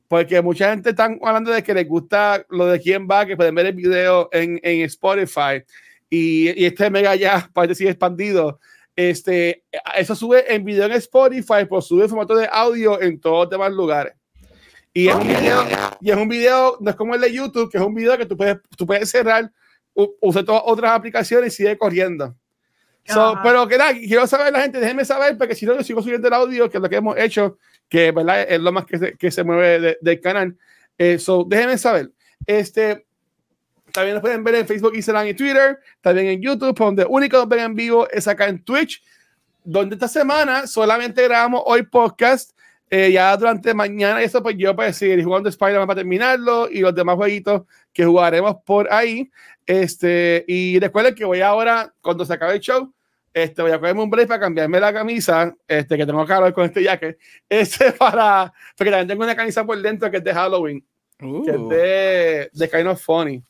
Porque mucha gente está hablando de que les gusta lo de quién va, que pueden ver el video en, en Spotify y, y, este mega ya parece sigue expandido. Este, eso sube en video en Spotify, pues sube en formato de audio en todos los demás lugares. Y es, un video, y es un video, no es como el de YouTube, que es un video que tú puedes, tú puedes cerrar, usar todas otras aplicaciones y sigue corriendo. pero que nada, quiero saber la gente, déjenme saber, porque si no, yo sigo subiendo el audio, que es lo que hemos hecho, que ¿verdad? es lo más que se, que se mueve del canal. Eso, eh, déjenme saber. Este, también nos pueden ver en Facebook, Instagram y Twitter. También en YouTube, donde único nos ven en vivo es acá en Twitch, donde esta semana solamente grabamos hoy podcast. Eh, ya durante mañana, eso pues yo pues seguir jugando Spider-Man para terminarlo y los demás jueguitos que jugaremos por ahí. Este, y recuerden que voy ahora, cuando se acabe el show, este, voy a cogerme un break para cambiarme la camisa, este, que tengo calor con este jacket, este para, porque también tengo una camisa por dentro que es de Halloween, que es uh. de, de Kind of Funny.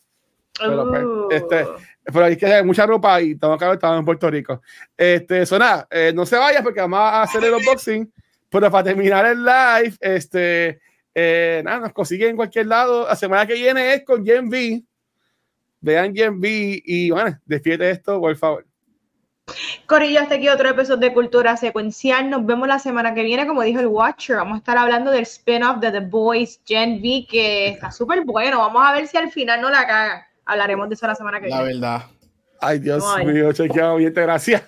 Pero, pues, este, uh. pero hay que hay mucha ropa y tengo que estamos en Puerto Rico. Este, eso nada, eh, no se vaya porque vamos a hacer el unboxing, pero para terminar el live, este, eh, nada, nos consiguen en cualquier lado. La semana que viene es con Gen V. Vean Gen V y bueno, despierte esto, por favor. Corillo, hasta aquí otro episodio de Cultura Secuencial. Nos vemos la semana que viene, como dijo el Watcher. Vamos a estar hablando del spin-off de The Boys Gen V, que está súper bueno. Vamos a ver si al final no la caga. Hablaremos de eso la semana que viene. La verdad. Ay, Dios mío, chequeado, bien, gracias.